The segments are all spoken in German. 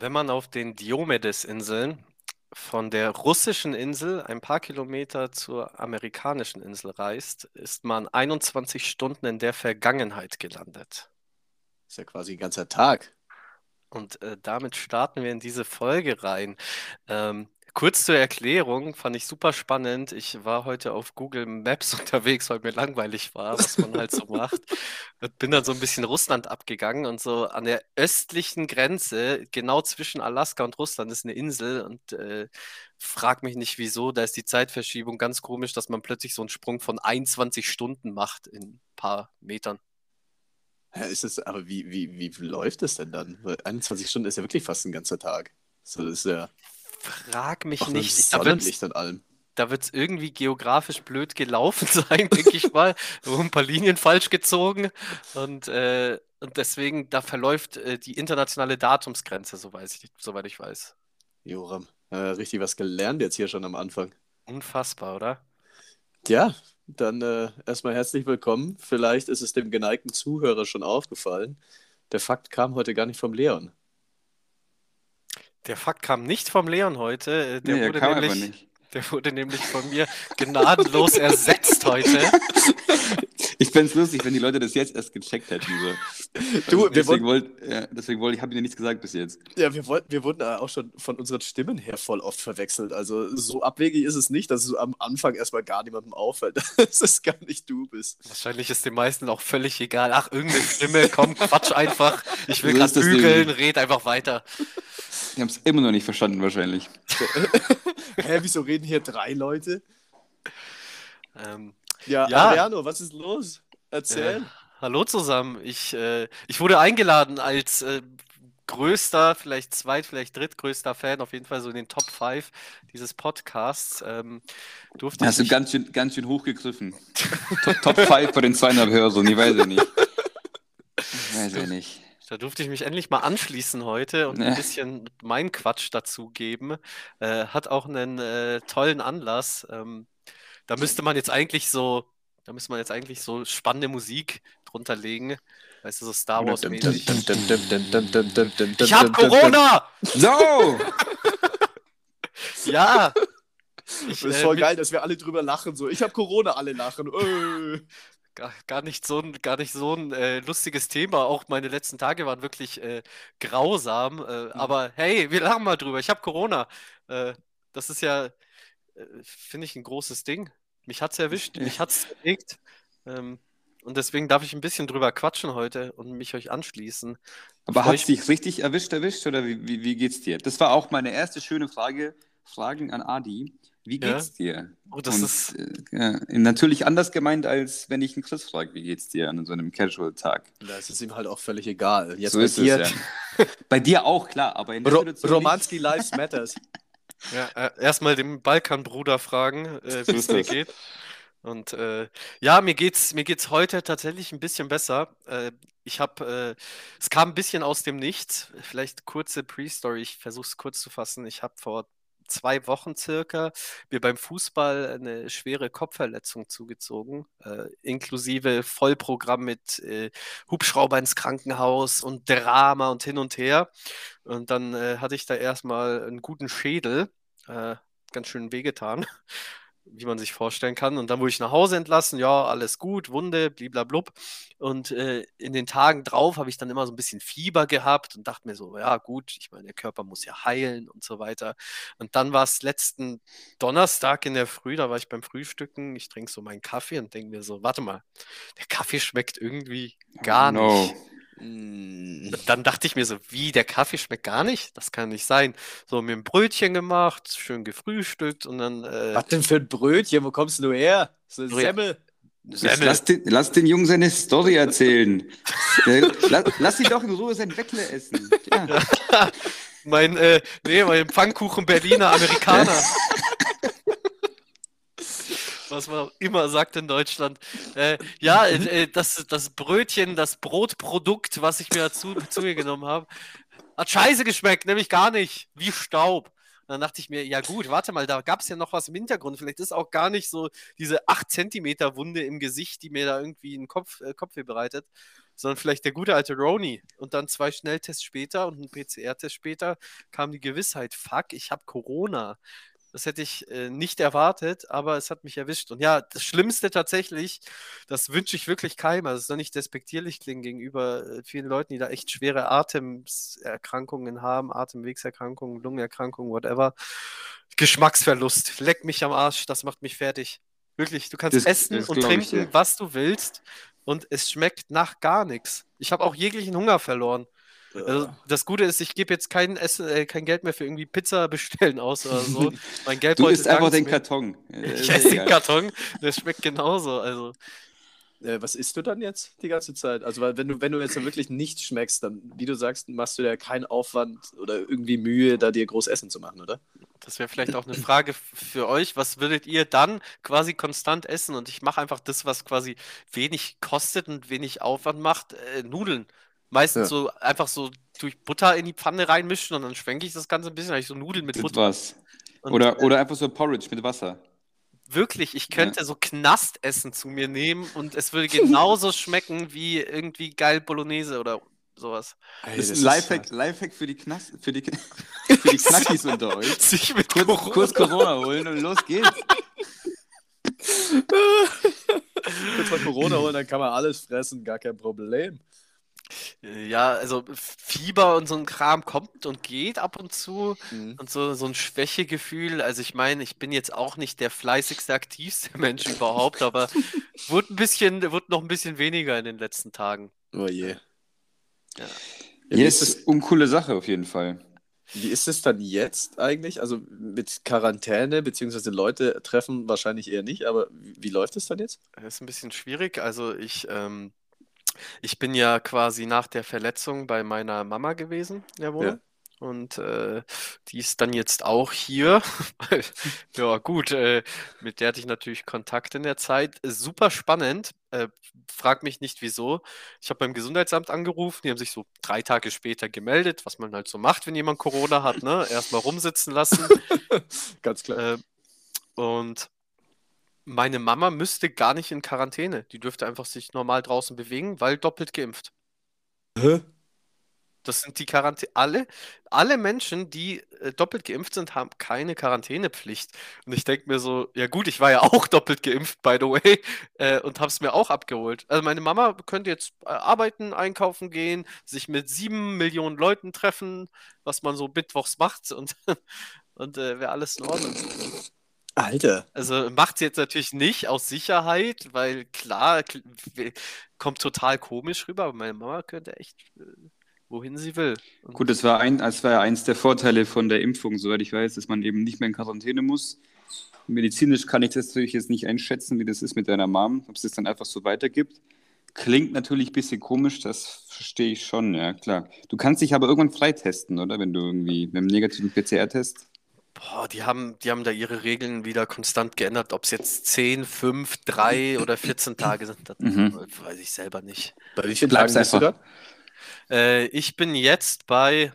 Wenn man auf den Diomedes-Inseln von der russischen Insel ein paar Kilometer zur amerikanischen Insel reist, ist man 21 Stunden in der Vergangenheit gelandet. Ist ja quasi ein ganzer Tag. Und äh, damit starten wir in diese Folge rein. Ähm, Kurz zur Erklärung, fand ich super spannend. Ich war heute auf Google Maps unterwegs, weil mir langweilig war, was man halt so macht. Und bin dann so ein bisschen Russland abgegangen und so an der östlichen Grenze, genau zwischen Alaska und Russland, ist eine Insel und äh, frag mich nicht wieso, da ist die Zeitverschiebung ganz komisch, dass man plötzlich so einen Sprung von 21 Stunden macht in ein paar Metern. Ja, ist es, aber wie, wie, wie läuft das denn dann? Weil 21 Stunden ist ja wirklich fast ein ganzer Tag. So, das ist ja. Frag mich mit nicht. Da wird's, Sonnenlicht und allem. da wird's irgendwie geografisch blöd gelaufen sein, denke ich mal. Wurden ein paar Linien falsch gezogen und, äh, und deswegen, da verläuft äh, die internationale Datumsgrenze, so weiß ich, soweit ich weiß. Joram, äh, richtig was gelernt jetzt hier schon am Anfang. Unfassbar, oder? Ja, dann äh, erstmal herzlich willkommen. Vielleicht ist es dem geneigten Zuhörer schon aufgefallen. Der Fakt kam heute gar nicht vom Leon. Der Fakt kam nicht vom Leon heute. äh, Der Nee, wurde nämlich, der wurde nämlich von mir gnadenlos ersetzt heute. Ich fände es lustig, wenn die Leute das jetzt erst gecheckt hätten. So. Du, wir deswegen wollte ja, deswegen wollte ich, habe dir nichts gesagt bis jetzt. Ja, wir, wollten, wir wurden äh, auch schon von unseren Stimmen her voll oft verwechselt. Also so abwegig ist es nicht, dass es am Anfang erstmal gar niemandem auffällt, dass es gar nicht du bist. Wahrscheinlich ist den meisten auch völlig egal. Ach, irgendeine Stimme, komm, quatsch einfach. Ich will So gerade bügeln, red einfach weiter. Die haben es immer noch nicht verstanden wahrscheinlich. Hä, wieso reden hier drei Leute? Ähm, Ja, Ja. Adriano, was ist los? Erzähl. äh, hallo zusammen. Ich, äh, ich wurde eingeladen als äh, größter, vielleicht zweit, vielleicht drittgrößter Fan, auf jeden Fall so in den Top 5 dieses Podcasts. Ähm, durfte Hast du ganz schön, ganz schön hochgegriffen. Top, Top 5 bei den zweieinhalb Hörern, ich weiß ja nicht. Ich weiß ja nicht. da durfte ich mich endlich mal anschließen heute und ein bisschen meinen Quatsch dazugeben. Äh, hat auch einen äh, tollen Anlass. Ähm, da müsste man jetzt eigentlich so, da müsste man jetzt eigentlich so spannende Musik drunter legen. Weißt du, so Star Wars mäßig. Ich hab Corona! So! Ja! Ich, Das ist äh, voll mit- geil, dass wir alle drüber lachen. So, ich habe Corona, alle lachen. Äh. Gar, gar nicht so ein, gar nicht so ein äh, lustiges Thema. Auch meine letzten Tage waren wirklich äh, grausam. Mhm. Äh, aber hey, wir lachen mal drüber. Ich habe Corona. Äh, das ist ja, äh, finde ich, ein großes Ding. Mich hat's erwischt, mich hat's bewegt. Ähm, und deswegen darf ich ein bisschen drüber quatschen heute und mich euch anschließen. Aber hat ich- es dich richtig erwischt, erwischt oder wie, wie, wie geht's dir? Das war auch meine erste schöne Frage, Fragen an Adi. Wie Ja. geht's dir? Oh, das Und, ist, äh, ja, natürlich anders gemeint, als wenn ich einen Chris frage, wie geht's dir an so einem Casual-Tag. Das ist ihm halt auch völlig egal. Jetzt So bei ist dir. es ja. Bei dir auch, klar, aber in der Ro Situation Romanski Lives Matters. ja, äh, erstmal dem Balkanbruder fragen, äh, wie es es. geht. Und äh, ja, mir geht's, mir geht's heute tatsächlich ein bisschen besser. Äh, ich habe, äh, es kam ein bisschen aus dem Nichts. Vielleicht kurze Pre-Story, ich versuche es kurz zu fassen. Ich habe vor zwei Wochen circa mir beim Fußball eine schwere Kopfverletzung zugezogen, äh, inklusive Vollprogramm mit äh, Hubschrauber ins Krankenhaus und Drama und hin und her. Und dann äh, hatte ich da erstmal einen guten Schädel, äh, ganz schön wehgetan wie man sich vorstellen kann. Und dann wurde ich nach Hause entlassen, ja, alles gut, Wunde, bliblablub. Und äh, in den Tagen drauf habe ich dann immer so ein bisschen Fieber gehabt und dachte mir so, ja gut, ich meine, der Körper muss ja heilen und so weiter. Und dann war es letzten Donnerstag in der Früh, da war ich beim Frühstücken, ich trinke so meinen Kaffee und denke mir so, warte mal, der Kaffee schmeckt irgendwie gar no. nicht. Dann dachte ich mir so, wie, der Kaffee schmeckt gar nicht? Das kann nicht sein. So, mir ein Brötchen gemacht, schön gefrühstückt und dann äh, Was denn für ein Brötchen? Wo kommst du her? So eine Brö- Semmel. Semmel. Lass, den, lass den Jungen seine Story erzählen. Lass, lass ihn doch in Ruhe sein Weckle essen. Ja. Mein, äh, nee, mein Pfannkuchen Berliner Amerikaner. Was man immer sagt in Deutschland. Äh, ja, äh, das, das Brötchen, das Brotprodukt, was ich mir dazu zu mir genommen habe, hat scheiße geschmeckt, nämlich gar nicht. Wie Staub. Und dann dachte ich mir, ja gut, warte mal, da gab es ja noch was im Hintergrund. Vielleicht ist auch gar nicht so diese 8 Zentimeter Wunde im Gesicht, die mir da irgendwie einen Kopf, äh, Kopfweh bereitet, sondern vielleicht der gute alte Roni. Und dann zwei Schnelltests später und ein PCR-Test später kam die Gewissheit, fuck, ich habe Corona. Das hätte ich äh, nicht erwartet, aber es hat mich erwischt. Und ja, das Schlimmste tatsächlich, das wünsche ich wirklich keinem. Also es soll nicht despektierlich klingen gegenüber äh, vielen Leuten, die da echt schwere Atemerkrankungen haben, Atemwegserkrankungen, Lungenerkrankungen, whatever. Geschmacksverlust. Leck mich am Arsch, das macht mich fertig. Wirklich, du kannst Das- essen das und trinken, was du willst, und es schmeckt nach gar nichts. Ich habe auch jeglichen Hunger verloren. Also das Gute ist, ich gebe jetzt kein, Essen, äh, kein Geld mehr für irgendwie Pizza bestellen aus oder so. Mein Du Geldbeutel isst einfach den mir. Karton. Äh, Ich esse den egal. Karton, der schmeckt genauso. Also Äh, was isst du dann jetzt die ganze Zeit? Also, weil wenn du, wenn du jetzt dann wirklich nichts schmeckst, dann, wie du sagst, machst du dir keinen Aufwand oder irgendwie Mühe, da dir groß Essen zu machen, oder? das wäre vielleicht auch eine Frage für euch. Was würdet ihr dann quasi konstant essen? Und ich mache einfach das, was quasi wenig kostet und wenig Aufwand macht. Äh, Nudeln. Meistens Ja. so einfach so durch Butter in die Pfanne reinmischen und dann schwenke ich das Ganze ein bisschen. Habe ich so Nudeln mit Das Butter. war's. Und, Oder, äh, oder einfach so Porridge mit Wasser. Wirklich, ich könnte so Knastessen zu mir nehmen und es würde genauso schmecken wie irgendwie geil Bolognese oder sowas. Ey, Das ist ein Lifehack, Lifehack für die, Knast, für die, für die Knackis unter euch. Sich mit Kurz, Corona- kurz Corona holen und los geht's. Kurz mal Corona holen, dann kann man alles fressen, gar kein Problem. Ja, also Fieber und so ein Kram kommt und geht ab und zu Mhm. und so, so ein Schwächegefühl. Also ich meine, ich bin jetzt auch nicht der fleißigste, aktivste Mensch überhaupt, aber wurde ein bisschen, wurde noch ein bisschen weniger in den letzten Tagen. Oh je. Ja. Ja, wie, ist Yes, es, uncoole Sache auf jeden Fall. wie ist es dann jetzt eigentlich? Also mit Quarantäne, beziehungsweise Leute treffen wahrscheinlich eher nicht, aber wie, wie läuft es dann jetzt? Das ist ein bisschen schwierig. Also ich, ähm, ich bin ja quasi nach der Verletzung bei meiner Mama gewesen der Wohnung. Und äh, die ist dann jetzt auch hier. Ja, gut, äh, mit der hatte ich natürlich Kontakt in der Zeit. Super spannend. Äh, frag mich nicht wieso. Ich habe beim Gesundheitsamt angerufen, die haben sich so drei Tage später gemeldet, was man halt so macht, wenn jemand Corona hat, ne? Erstmal rumsitzen lassen. Ganz klar. Äh, und meine Mama müsste gar nicht in Quarantäne. Die dürfte einfach sich normal draußen bewegen, weil doppelt geimpft. Hä? Das sind die Quarantäne. Alle, alle Menschen, die äh, doppelt geimpft sind, haben keine Quarantänepflicht. Und ich denke mir so, ja gut, ich war ja auch doppelt geimpft, by the way, äh, und habe es mir auch abgeholt. Also meine Mama könnte jetzt äh, arbeiten, einkaufen gehen, sich mit sieben Millionen Leuten treffen, was man so mittwochs macht und, und äh, wäre alles in Ordnung. Alter. Also macht sie jetzt natürlich nicht aus Sicherheit, weil klar, kommt total komisch rüber, aber meine Mama könnte echt äh, wohin sie will. Und Gut, das war, ein, das war ja eins der Vorteile von der Impfung, soweit ich weiß, dass man eben nicht mehr in Quarantäne muss. Medizinisch kann ich das natürlich jetzt nicht einschätzen, wie das ist mit deiner Mom, ob es das dann einfach so weitergibt. Klingt natürlich ein bisschen komisch, das verstehe ich schon, ja klar. Du kannst dich aber irgendwann freitesten, oder? Wenn du irgendwie mit einem negativen PCR-Test. Boah, die haben, die haben da ihre Regeln wieder konstant geändert, ob es jetzt 10, 5, 3 oder 14 Tage sind, das Mhm. weiß ich selber nicht. Bei wie vielen Tagen bist du da? Äh, ich bin jetzt bei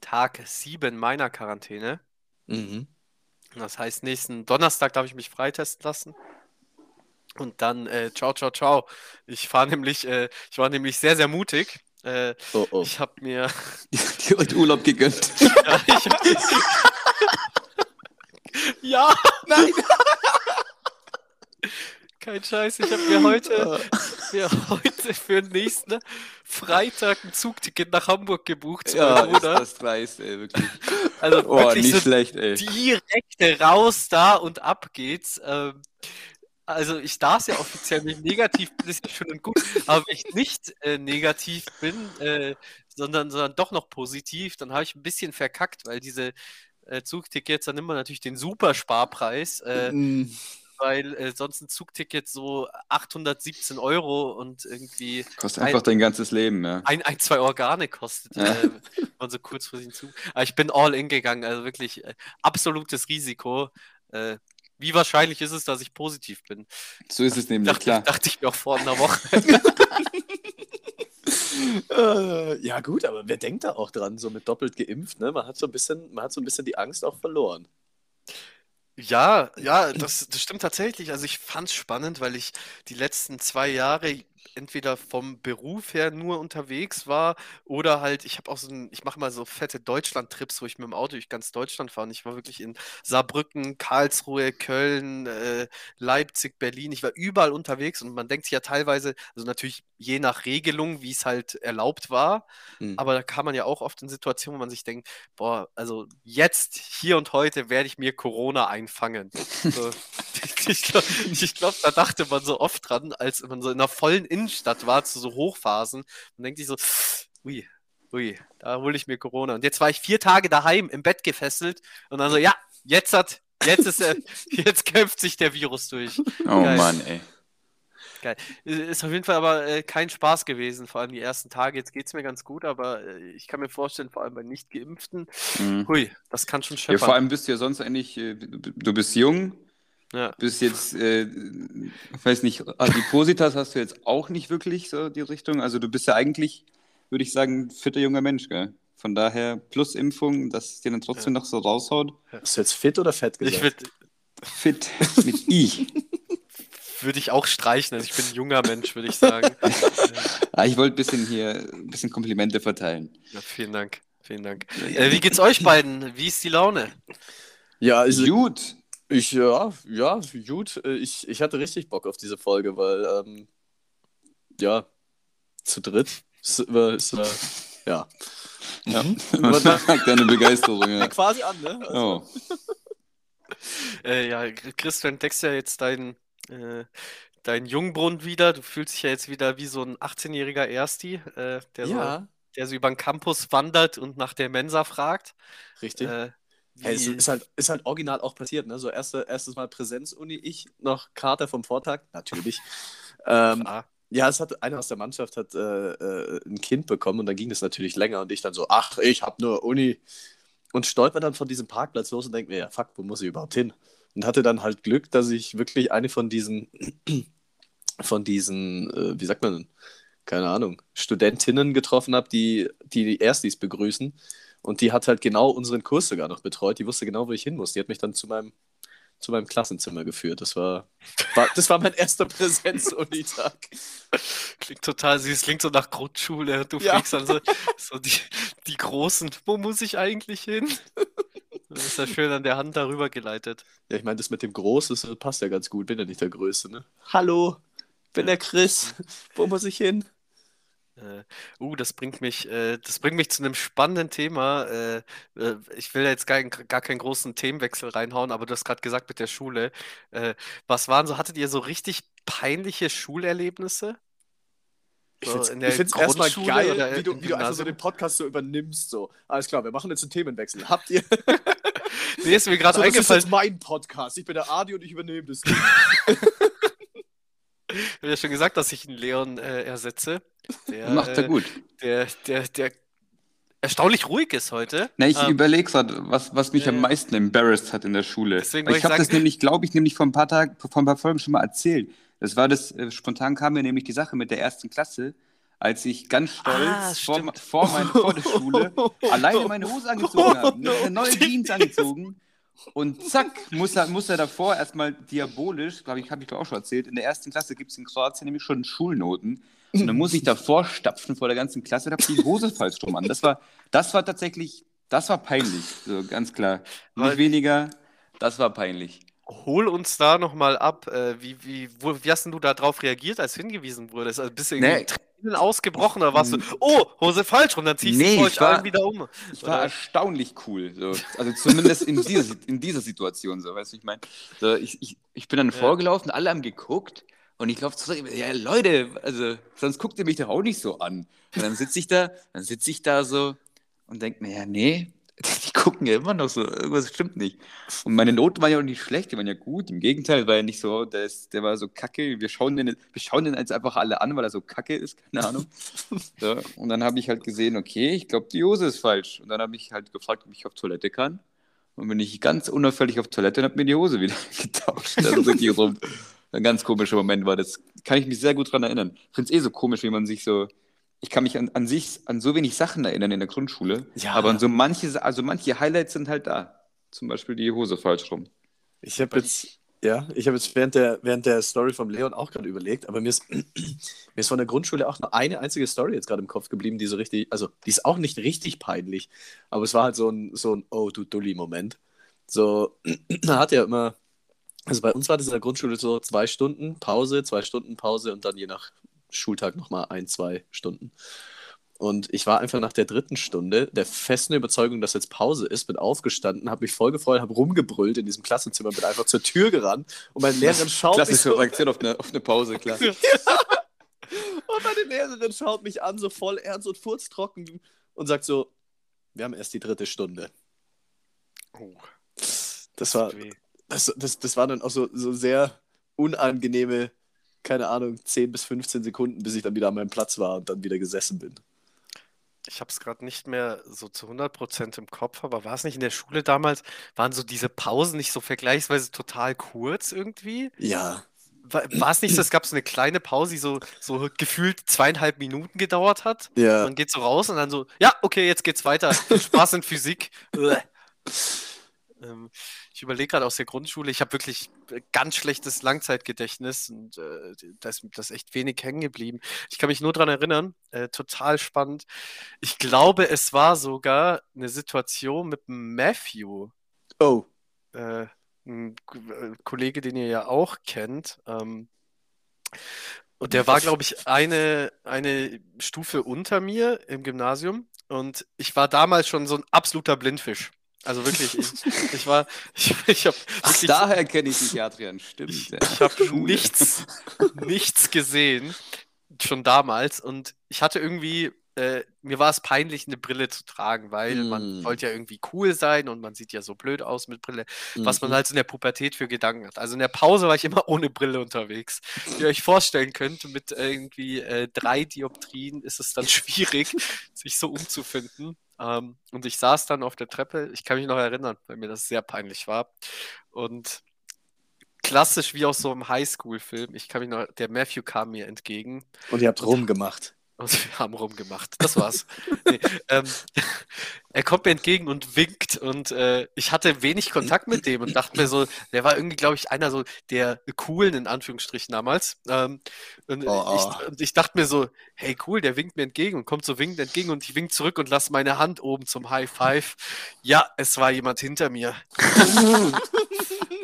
Tag 7 meiner Quarantäne. Mhm. Das heißt, nächsten Donnerstag darf ich mich freitesten lassen. Und dann, äh, ciao, ciao, ciao. Ich fahre nämlich, äh, ich war nämlich sehr, sehr mutig. Äh, Oh, oh. ich habe mir, Die heute Urlaub gegönnt. ja, ich hab, ja, nein. Kein Scheiß, ich habe mir heute, mir heute für den nächsten Freitag ein Zugticket nach Hamburg gebucht zu meinem Bruder. dreist, ey, wirklich. Also Oh, wirklich nicht so schlecht, ey. direkt raus da und ab geht's. Ähm, also ich darf ja offiziell nicht negativ bin, ist ja schön und gut, aber wenn ich nicht äh, negativ bin, äh, sondern, sondern doch noch positiv, dann habe ich ein bisschen verkackt, weil diese äh, Zugtickets dann immer natürlich den Supersparpreis, äh, Mm, weil äh, sonst ein Zugticket so 817 Euro und irgendwie Kostet einfach dein ganzes Leben, ja. ein, ein, zwei Organe kostet, Ja. äh, wenn man so kurzfristig zu. Aber ich bin all in gegangen, also wirklich äh, absolutes Risiko. Äh, wie wahrscheinlich ist es, dass ich positiv bin? So ist es nämlich, Dachte, klar. dachte ich mir auch vor einer Woche. äh, ja, gut, aber wer denkt da auch dran, so mit doppelt geimpft, ne? Man hat so ein bisschen, man hat so ein bisschen die Angst auch verloren. Ja, ja, das, das stimmt tatsächlich. Also ich fand es spannend, weil ich die letzten zwei Jahre entweder vom Beruf her nur unterwegs war oder halt, ich habe auch so ein, ich mache mal so fette Deutschland-Trips, wo ich mit dem Auto durch ganz Deutschland fahre. Und ich war wirklich in Saarbrücken, Karlsruhe, Köln, äh, Leipzig, Berlin. Ich war überall unterwegs und man denkt sich ja teilweise, also natürlich je nach Regelung, wie es halt erlaubt war, Hm. aber da kann man ja auch oft in Situationen, wo man sich denkt, boah, also jetzt, hier und heute werde ich mir Corona einfangen. So, ich glaube, glaub, da dachte man so oft dran, als man so in einer vollen Innenstadt war, zu so Hochphasen. Man denkt sich so, ui, ui, da hole ich mir Corona. Und jetzt war ich vier Tage daheim im Bett gefesselt und dann so, ja, jetzt hat, jetzt ist er, jetzt kämpft sich der Virus durch. Oh Geil. Mann, ey. Ist auf jeden Fall aber äh, kein Spaß gewesen, vor allem die ersten Tage. Jetzt geht es mir ganz gut, aber äh, ich kann mir vorstellen, vor allem bei Nicht-Geimpften, Mhm. hui, das kann schon Ja, scheppern. vor allem bist du ja sonst eigentlich, äh, du bist jung, Ja. bist jetzt, äh, ich weiß nicht, Adipositas hast du jetzt auch nicht wirklich so die Richtung. Also du bist ja eigentlich, würde ich sagen, ein fitter junger Mensch, gell? Von daher plus Impfung, dass es dir dann trotzdem noch so raushaut. Hast du jetzt fit oder fett gesagt? Ich würde Fit mit I. würd ich auch streichen, also ich bin ein junger Mensch, würde ich sagen. Ah, ich wollte ein bisschen hier, ein bisschen Komplimente verteilen. ja, vielen Dank, vielen Dank. Äh, wie geht's euch beiden? Wie ist die Laune? ja, also Gut. Ich, ja, ja, gut. Äh, Ich, ich hatte richtig Bock auf diese Folge, weil, ähm, ja, zu dritt ist, war- ist, äh, ja. Ja. Mhm. Man merkt deine Begeisterung, ja. Quasi an, ne? Also, Oh. Äh, ja, Chris, du entdeckst ja jetzt deinen äh, deinen Jungbrunnen wieder. Du fühlst dich ja jetzt wieder wie so ein 18-jähriger Ersti, äh, der, so, ja, der so über den Campus wandert und nach der Mensa fragt. richtig. Äh, Hey, es ist halt, ist halt original auch passiert, ne? So erste, erstes Mal Präsenzuni, ich noch Karte vom Vortag, natürlich. ähm, ja, es hat einer aus der Mannschaft hat äh, äh, ein Kind bekommen und dann ging das natürlich länger und ich dann so, ach, ich hab nur Uni und stolper dann von diesem Parkplatz los und denke mir, ja, fuck, wo muss ich überhaupt hin? Und hatte dann halt Glück, dass ich wirklich eine von diesen, von diesen, äh, wie sagt man denn, keine Ahnung, Studentinnen getroffen habe, die, die die Erstis begrüßen. Und die hat halt genau unseren Kurs sogar noch betreut. Die wusste genau, wo ich hin muss. Die hat mich dann zu meinem, zu meinem Klassenzimmer geführt. Das war, war, das war mein erster Präsenz-Uni-Tag. klingt total süß, klingt so nach Grundschule. Du Ja. fliegst dann so, so die, die Großen, wo muss ich eigentlich hin? Das ist ja schön an der Hand darüber geleitet. Ja, ich meine, das mit dem Groß, das passt ja ganz gut. Bin ja nicht der Größte, ne? Hallo, bin der Chris. Wo muss ich hin? Äh, uh, das bringt mich, äh, das bringt mich zu einem spannenden Thema. Äh, äh, ich will jetzt gar, gar keinen großen Themenwechsel reinhauen, aber du hast gerade gesagt mit der Schule. Äh, was waren so, hattet ihr so richtig peinliche Schulerlebnisse? Ich So ich find's erstmal Grundschule oder geil, wie du, wie du einfach so den Podcast so übernimmst. So, alles klar, wir machen jetzt einen Themenwechsel. Habt ihr? Nee, ist mir gerade So, das ist eingefallen, mein Podcast. Ich bin der Adi und ich übernehme das. Ich habe ja schon gesagt, dass ich einen Leon äh, ersetze. Der, Macht er äh, gut. Der, der, der erstaunlich ruhig ist heute. Na, ich Ähm, überlege gerade, was, was mich ja, am meisten embarrassed hat in der Schule. Ich habe das nämlich, glaube ich, nämlich vor ein paar Tagen, vor ein paar Folgen schon mal erzählt. Das war das, äh, spontan kam mir nämlich die Sache mit der ersten Klasse, als ich ganz stolz Ah, vor, vor, mein, vor der Schule alleine meine Hose angezogen habe, eine neue Jeans angezogen und zack, muss er, muss er davor erstmal diabolisch, glaube ich, habe ich doch auch schon erzählt, in der ersten Klasse gibt es in Kroatien nämlich schon Schulnoten. Und dann muss ich davor stapfen vor der ganzen Klasse und habe die Hose falsch rum an. Das war, das war tatsächlich, das war peinlich, so ganz klar. Nicht weniger, das war peinlich. Hol uns da nochmal ab. Äh, wie, wie, wo, wie hast denn du darauf reagiert, als hingewiesen wurdest? Also bist du irgendwie Nee. Tränen ausgebrochen oder warst du, oh, Hose falsch rum, dann zieh ich Nee, ich euch war- allen wieder um. Ich war Oder? erstaunlich cool. So. Also zumindest in dieser, in dieser Situation, so, weißt du, ich meine. So, ich, ich, ich bin dann Ja. vorgelaufen, alle haben geguckt und ich laufe zurück. Ja, Leute, also sonst guckt ihr mich doch auch nicht so an. Und dann sitze ich da, dann sitze ich da so und denke mir, ja, nee, die gucken ja immer noch so, irgendwas stimmt nicht. Und meine Noten waren ja auch nicht schlecht, die waren ja gut. Im Gegenteil, war ja nicht so, der, ist, der war so kacke. Wir schauen, den, wir schauen den jetzt einfach alle an, weil er so kacke ist, keine Ahnung. So, und dann habe ich halt gesehen, okay, ich glaube, die Hose ist falsch. Und dann habe ich halt gefragt, ob ich auf Toilette kann. Und bin ich ganz unauffällig auf Toilette und habe mir die Hose wieder getauscht. Also wirklich so ein ganz komischer Moment war das. Kann ich mich sehr gut dran erinnern. Ich finde es eh so komisch, wie man sich so. Ich kann mich an, an sich an so wenig Sachen erinnern in der Grundschule. Ja. Aber an so manche, also manche Highlights sind halt da. Zum Beispiel die Hose falsch rum. Ich habe jetzt, Ja, ich habe jetzt während der, während der Story vom Leon auch gerade überlegt, aber mir ist, mir ist von der Grundschule auch nur eine einzige Story jetzt gerade im Kopf geblieben, die so richtig, also die ist auch nicht richtig peinlich, aber es war halt so ein, so ein Oh, du Dulli-Moment. So, man hat ja immer, also bei uns war das in der Grundschule so zwei Stunden Pause, zwei Stunden Pause und dann je nach Schultag nochmal ein, zwei Stunden. Und ich war einfach nach der dritten Stunde der festen Überzeugung, dass jetzt Pause ist, bin aufgestanden, habe mich voll gefreut, habe rumgebrüllt in diesem Klassenzimmer, bin einfach zur Tür gerannt und meine Lehrerin schaut Klassische mich so, Reaktion auf eine, auf eine Pause, klar. und meine Lehrerin schaut mich an, so voll ernst und furztrocken und sagt so, wir haben erst die dritte Stunde. Oh, Das war, weh. das, das, das war dann auch so, so sehr unangenehme, keine Ahnung, 10 bis 15 Sekunden, bis ich dann wieder an meinem Platz war und dann wieder gesessen bin. Ich habe es gerade nicht mehr so zu 100% im Kopf, aber war es nicht in der Schule damals, waren so diese Pausen nicht so vergleichsweise total kurz irgendwie? Ja, War, es nicht so, es gab so eine kleine Pause, die so, so gefühlt zweieinhalb Minuten gedauert hat? ja. Man geht so raus und dann so, ja, okay, jetzt geht's weiter. Viel Spaß in Physik. Ähm, ich überlege gerade aus der Grundschule, ich habe wirklich äh, ganz schlechtes Langzeitgedächtnis und äh, da ist, da ist echt wenig hängen geblieben. Ich kann mich nur daran erinnern, äh, total spannend. Ich glaube, es war sogar eine Situation mit Matthew, Oh, äh, ein äh, Kollege, den ihr ja auch kennt. Ähm, und der war, glaube ich, eine, eine Stufe unter mir im Gymnasium. Und ich war damals schon so ein absoluter Blindfisch. Also wirklich, ich, ich war, ich, ich habe daher kenne ich dich, Adrian. Stimmt. ich, ja. ich habe nichts, nichts gesehen, schon damals. Und ich hatte irgendwie, äh, mir war es peinlich, eine Brille zu tragen, weil man Mm. wollte ja irgendwie cool sein und man sieht ja so blöd aus mit Brille was man Mhm. halt in der Pubertät für Gedanken hat. Also in der Pause war ich immer ohne Brille unterwegs. Wie ihr euch vorstellen könnt, mit irgendwie äh, drei Dioptrien ist es dann schwierig, sich so umzufinden. Ähm, und ich saß dann auf der Treppe, ich kann mich noch erinnern, weil mir das sehr peinlich war. Und klassisch wie aus so einem Highschool-Film, ich kann mich noch, der Matthew kam mir entgegen Und ihr habt rumgemacht. Und wir haben rumgemacht. Das war's. Nee, ähm, er kommt mir entgegen und winkt und äh, ich hatte wenig Kontakt mit dem und dachte mir so, der war irgendwie, glaube ich, einer so der coolen in Anführungsstrichen damals. Ähm, und, Oh, ich, und ich dachte mir so, hey cool, der winkt mir entgegen und kommt so winkend entgegen und ich wink zurück und lasse meine Hand oben zum High Five. Ja, es war jemand hinter mir.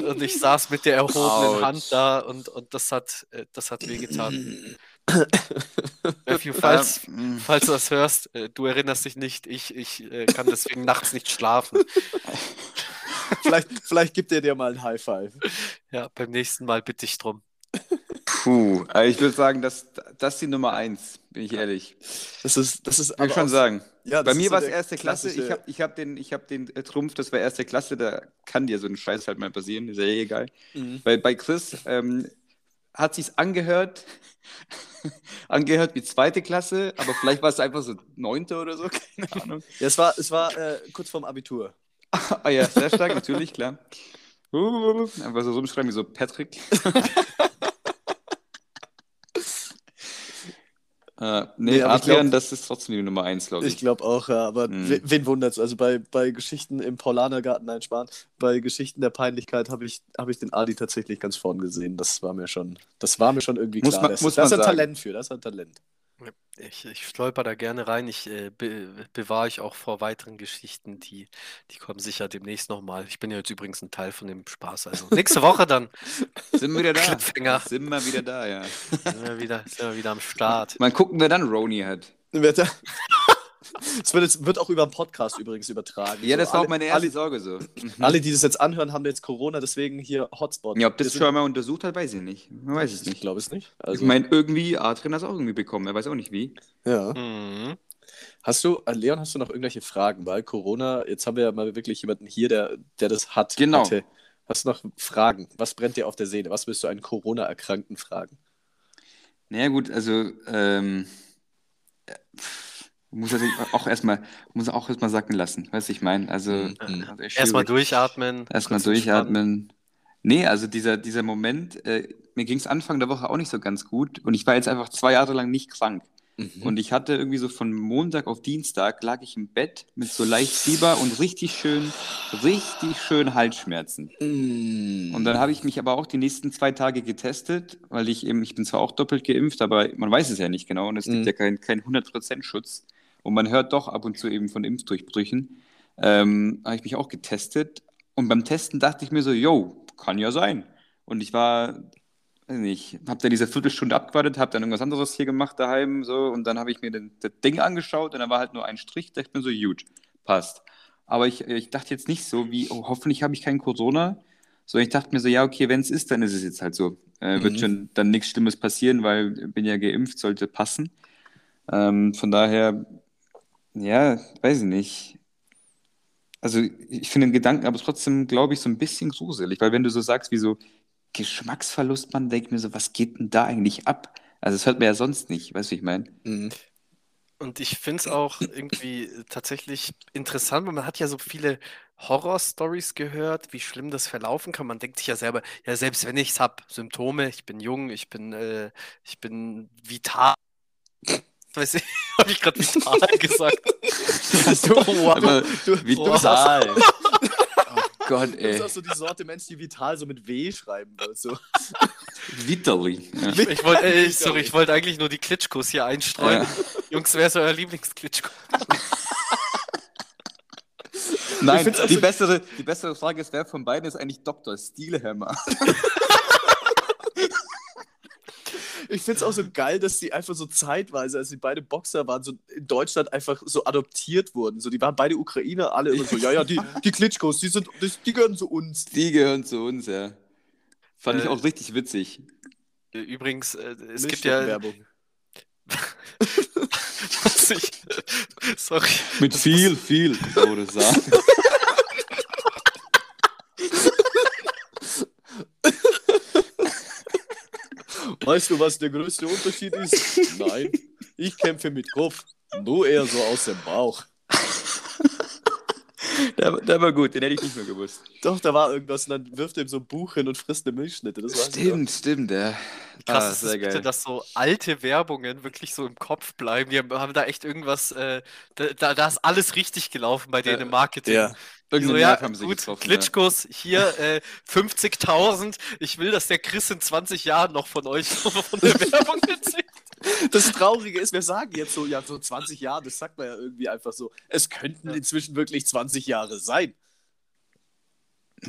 Und ich saß mit der erhobenen Autsch. Hand da und, und das hat, äh, das hat wehgetan. Matthew, falls, Ähm, Falls du das hörst, äh, du erinnerst dich nicht, ich, ich äh, kann deswegen nachts nicht schlafen. vielleicht, vielleicht gibt er dir mal ein High Five. Ja, beim nächsten Mal bitte ich drum. Puh, also ich würde sagen, das, das ist die Nummer eins, bin ich ehrlich. Das ist, das ist Würde ich schon sagen. Ja, Bei mir war es erste Klasse. Ich habe ich hab den, ich hab den äh, Trumpf, das war erste Klasse, da kann dir so ein Scheiß halt mal passieren, ist ja eh egal. Mhm. Weil bei Chris ähm, hat sich's angehört, angehört wie zweite Klasse, aber vielleicht war es einfach so neunte oder so, keine Ahnung. Ja, es war, es war äh, kurz vorm Abitur. ah ja, sehr stark, natürlich, klar. Einfach so rumschreiben wie so Patrick. äh, nee, Nee, aber ich Adrian, glaub- das ist trotzdem die Nummer eins, glaube Ich ich. glaube auch, ja, aber Mhm. we- wen wundert's? Also bei, bei Geschichten im Paulanergarten, nein, Spahn, bei Geschichten der Peinlichkeit habe ich, hab ich den Adi tatsächlich ganz vorn gesehen. Das war mir schon, das war mir schon irgendwie Muss klar. man- das, muss da ist man ein sagen. Talent für, das ist ein Talent. Ich, ich stolper da gerne rein. Ich äh, be bewahre ich auch vor weiteren Geschichten, die, die kommen sicher demnächst nochmal. Ich bin ja jetzt übrigens ein Teil von dem Spaß. Also nächste Woche dann Sind wir wieder da? Cliffhanger. Sind wir wieder da, ja. sind wir wieder, sind wir wieder am Start. Mal gucken, wer dann Roni hat. Wird er- Es wird, wird auch über den Podcast übrigens übertragen. Ja, So, das war alle, auch meine erste alle, Sorge so. alle, die das jetzt anhören, haben jetzt Corona, deswegen hier Hotspot. Ja, ob das schon mal untersucht hat, weiß ich nicht. Man weiß es Ich nicht. glaube es nicht. Ich Also, meine, irgendwie, Adrian hat es auch irgendwie bekommen. Er weiß auch nicht wie. ja. Mhm. Hast du, äh, Leon, hast du noch irgendwelche Fragen? Weil Corona, jetzt haben wir ja mal wirklich jemanden hier, der, der das hat. Genau. Hatte. Hast du noch Fragen? Was brennt dir auf der Seele? Was willst du einen Corona-Erkrankten fragen? Naja, gut, also, ähm, muss natürlich auch erstmal, muss auch erstmal sacken lassen, weißt du, ich meine, also, Mhm. also Erstmal durchatmen. Erstmal durchatmen. Nee, also dieser, dieser Moment, äh, mir ging es Anfang der Woche auch nicht so ganz gut und ich war jetzt einfach zwei Jahre lang nicht krank. Mhm. Und ich hatte irgendwie so von Montag auf Dienstag lag ich im Bett mit so leicht Fieber und richtig schön, richtig schön Halsschmerzen. Mm. Und dann habe ich mich aber auch die nächsten zwei Tage getestet, weil ich eben, ich bin zwar auch doppelt geimpft, aber man weiß es ja nicht genau und es gibt Mhm. ja keinen kein 100% Schutz. Und man hört doch ab und zu eben von Impfdurchbrüchen. Ähm, habe ich mich auch getestet und beim Testen dachte ich mir so, yo, kann ja sein. Und ich war, weiß nicht, habe dann diese Viertelstunde abgewartet, habe dann irgendwas anderes hier gemacht daheim so und dann habe ich mir den, das Ding angeschaut und da war halt nur ein Strich, dachte ich mir so, gut, passt. Aber ich, ich dachte jetzt nicht so, wie, oh, hoffentlich habe ich keinen Corona, sondern ich dachte mir so, ja, okay, wenn es ist, dann ist es jetzt halt so. Äh, Wird Mhm. schon dann nichts Schlimmes passieren, weil bin ja geimpft, sollte passen. Ähm, von daher, ja, weiß ich nicht. Also ich finde den Gedanken aber trotzdem, glaube ich, so ein bisschen gruselig, weil wenn du so sagst, wie so Geschmacksverlust, man denkt mir so, was geht denn da eigentlich ab? Also das hört man ja sonst nicht, weißt du, wie ich meine? Mhm. Und ich finde es auch irgendwie tatsächlich interessant, weil man hat ja so viele Horror-Stories gehört, wie schlimm das verlaufen kann. Man denkt sich ja selber, ja, selbst wenn ich es habe, Symptome, ich bin jung, ich bin, äh, ich bin vital. Weiß ich, habe ich gerade vital gesagt? Du, wow. Aber du, wie du bist auch, total. Oh Gott, du ey. bist auch so die Sorte Mensch, die vital so mit W schreiben wird. So. Vitali. Ja. Ich wollte, äh, sorry, ich wollte eigentlich nur die Klitschkos hier einstreuen. Ja. Jungs, wer ist euer Lieblingsklitschko? Nein, die so- bessere, die bessere Frage ist, wer von beiden ist eigentlich Dr. Steelhammer? Ich finde es auch so geil, dass die einfach so zeitweise, als sie beide Boxer waren, so in Deutschland einfach so adoptiert wurden. So, die waren beide Ukrainer, alle immer so, ja, ja, die, die Klitschkos, die, sind, die, die gehören zu uns. Die gehören zu uns, ja. Fand ich Äh, auch richtig witzig. Äh, Übrigens, äh, es gibt ja. Werbung. Was ich, sorry. Mit viel, viel, würde sagen. Weißt du, was der größte Unterschied ist? Nein, ich kämpfe mit Kopf, du eher so aus dem Bauch. Der, der war gut, den hätte ich nicht mehr gewusst. Doch, da war irgendwas und dann wirft er ihm so ein Buch hin und frisst eine Milchschnitte. Das. Stimmt, stimmt, ja. Krass Ah, ist sehr bitte, geil. dass so alte Werbungen wirklich so im Kopf bleiben. Die haben, haben da echt irgendwas, äh, da, da, ist alles richtig gelaufen bei denen im Marketing. Ja, so, ja, haben sie gut, getroffen. ja. Klitschkos, hier äh, 50.000. Ich will, dass der Chris in 20 Jahren noch von euch von der Werbung erzählt. das Traurige ist, wir sagen jetzt so, ja, so 20 Jahre, das sagt man ja irgendwie einfach so. Es könnten inzwischen wirklich 20 Jahre sein.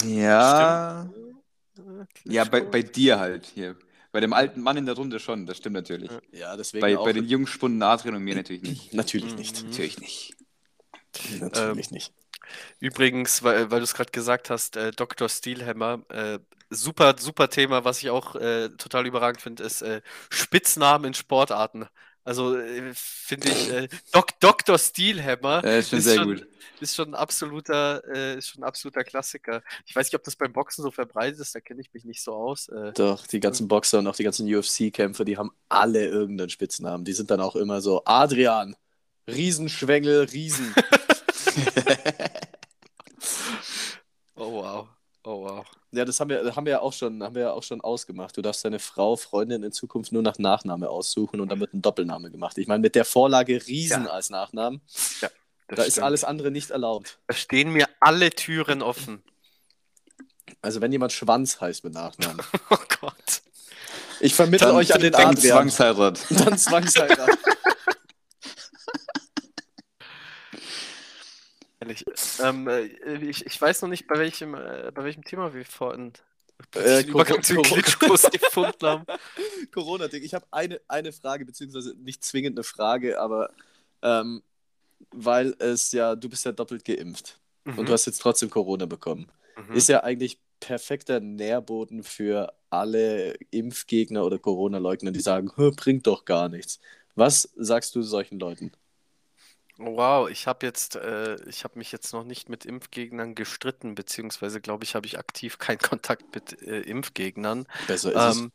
Ja. Ja, bei, bei dir halt hier. Bei dem alten Mann in der Runde schon, das stimmt natürlich. Ja. Deswegen Bei, auch. bei den jungen Spunden Adrian und mir natürlich nicht. Natürlich Mhm. nicht. Natürlich nicht. Natürlich nicht. Übrigens, weil, weil du es gerade gesagt hast, äh, Dr. Steelhammer, äh, super, super Thema, was ich auch äh, total überragend finde, ist äh, Spitznamen in Sportarten. Also äh, finde ich, äh, Doc, Dr. Steelhammer Äh, ist schon ist sehr schon, gut. ist schon ein absoluter, äh, ist schon ein absoluter Klassiker. Ich weiß nicht, ob das beim Boxen so verbreitet ist, da kenne ich mich nicht so aus. Äh, Doch, die ganzen Boxer und auch die ganzen UFC-Kämpfer, die haben alle irgendeinen Spitznamen. Die sind dann auch immer so, Adrian, Riesenschwengel, Riesen. oh wow, oh wow. Ja, das haben wir, haben wir ja auch schon, haben wir ja auch schon ausgemacht. Du darfst deine Frau, Freundin in Zukunft nur nach Nachname aussuchen und dann wird ein Doppelname gemacht. Ich meine, mit der Vorlage Riesen Ja. als Nachnamen, Das da ist stimmt. alles andere nicht erlaubt. Da stehen mir alle Türen offen. Also wenn jemand Schwanz heißt mit Nachnamen. Oh Gott. Ich vermittle Dann, euch an den dann Adrian. Zwangsheirat. Dann Zwangsheirat. Ehrlich. Ähm, äh, ich, ich weiß noch nicht, bei welchem, äh, bei welchem Thema wir vorhin Äh, Übergang zu Klitschkos gefunden haben. Corona-Ding. Ich habe eine, eine Frage, beziehungsweise nicht zwingend eine Frage, aber ähm, weil es ja, du bist ja doppelt geimpft und du hast jetzt trotzdem Corona bekommen. Mhm. Ist ja eigentlich perfekter Nährboden für alle Impfgegner oder Corona-Leugner, die sagen, "Hä, bringt doch gar nichts. Was sagst du solchen Leuten? Wow, ich habe jetzt, äh, ich habe mich jetzt noch nicht mit Impfgegnern gestritten, beziehungsweise glaube ich, habe ich aktiv keinen Kontakt mit äh, Impfgegnern. Besser ist Ähm,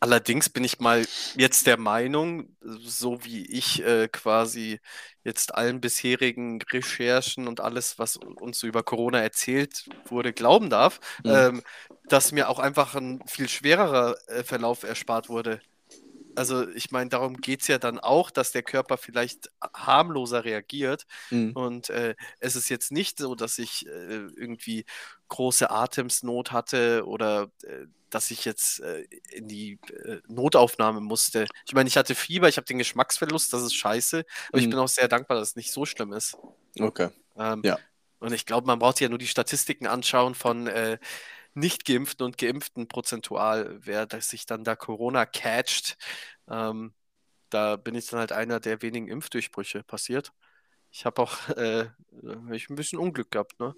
allerdings bin ich mal jetzt der Meinung, so wie ich äh, quasi jetzt allen bisherigen Recherchen und alles, was uns so über Corona erzählt wurde, glauben darf, Mhm. ähm, dass mir auch einfach ein viel schwererer äh, Verlauf erspart wurde. Also ich meine, darum geht es ja dann auch, dass der Körper vielleicht harmloser reagiert. Mhm. Und äh, es ist jetzt nicht so, dass ich äh, irgendwie große Atemsnot hatte oder äh, dass ich jetzt äh, in die äh, Notaufnahme musste. Ich meine, ich hatte Fieber, ich habe den Geschmacksverlust, das ist scheiße, aber ich Mhm. bin auch sehr dankbar, dass es nicht so schlimm ist. Okay. Ähm, Ja. Und ich glaube, man braucht sich ja nur die Statistiken anschauen von äh, nicht geimpften und geimpften prozentual, wer das sich dann da Corona catcht. Ähm, da bin ich dann halt einer der wenigen Impfdurchbrüche passiert. Ich habe auch äh, hab ich ein bisschen Unglück gehabt, ne?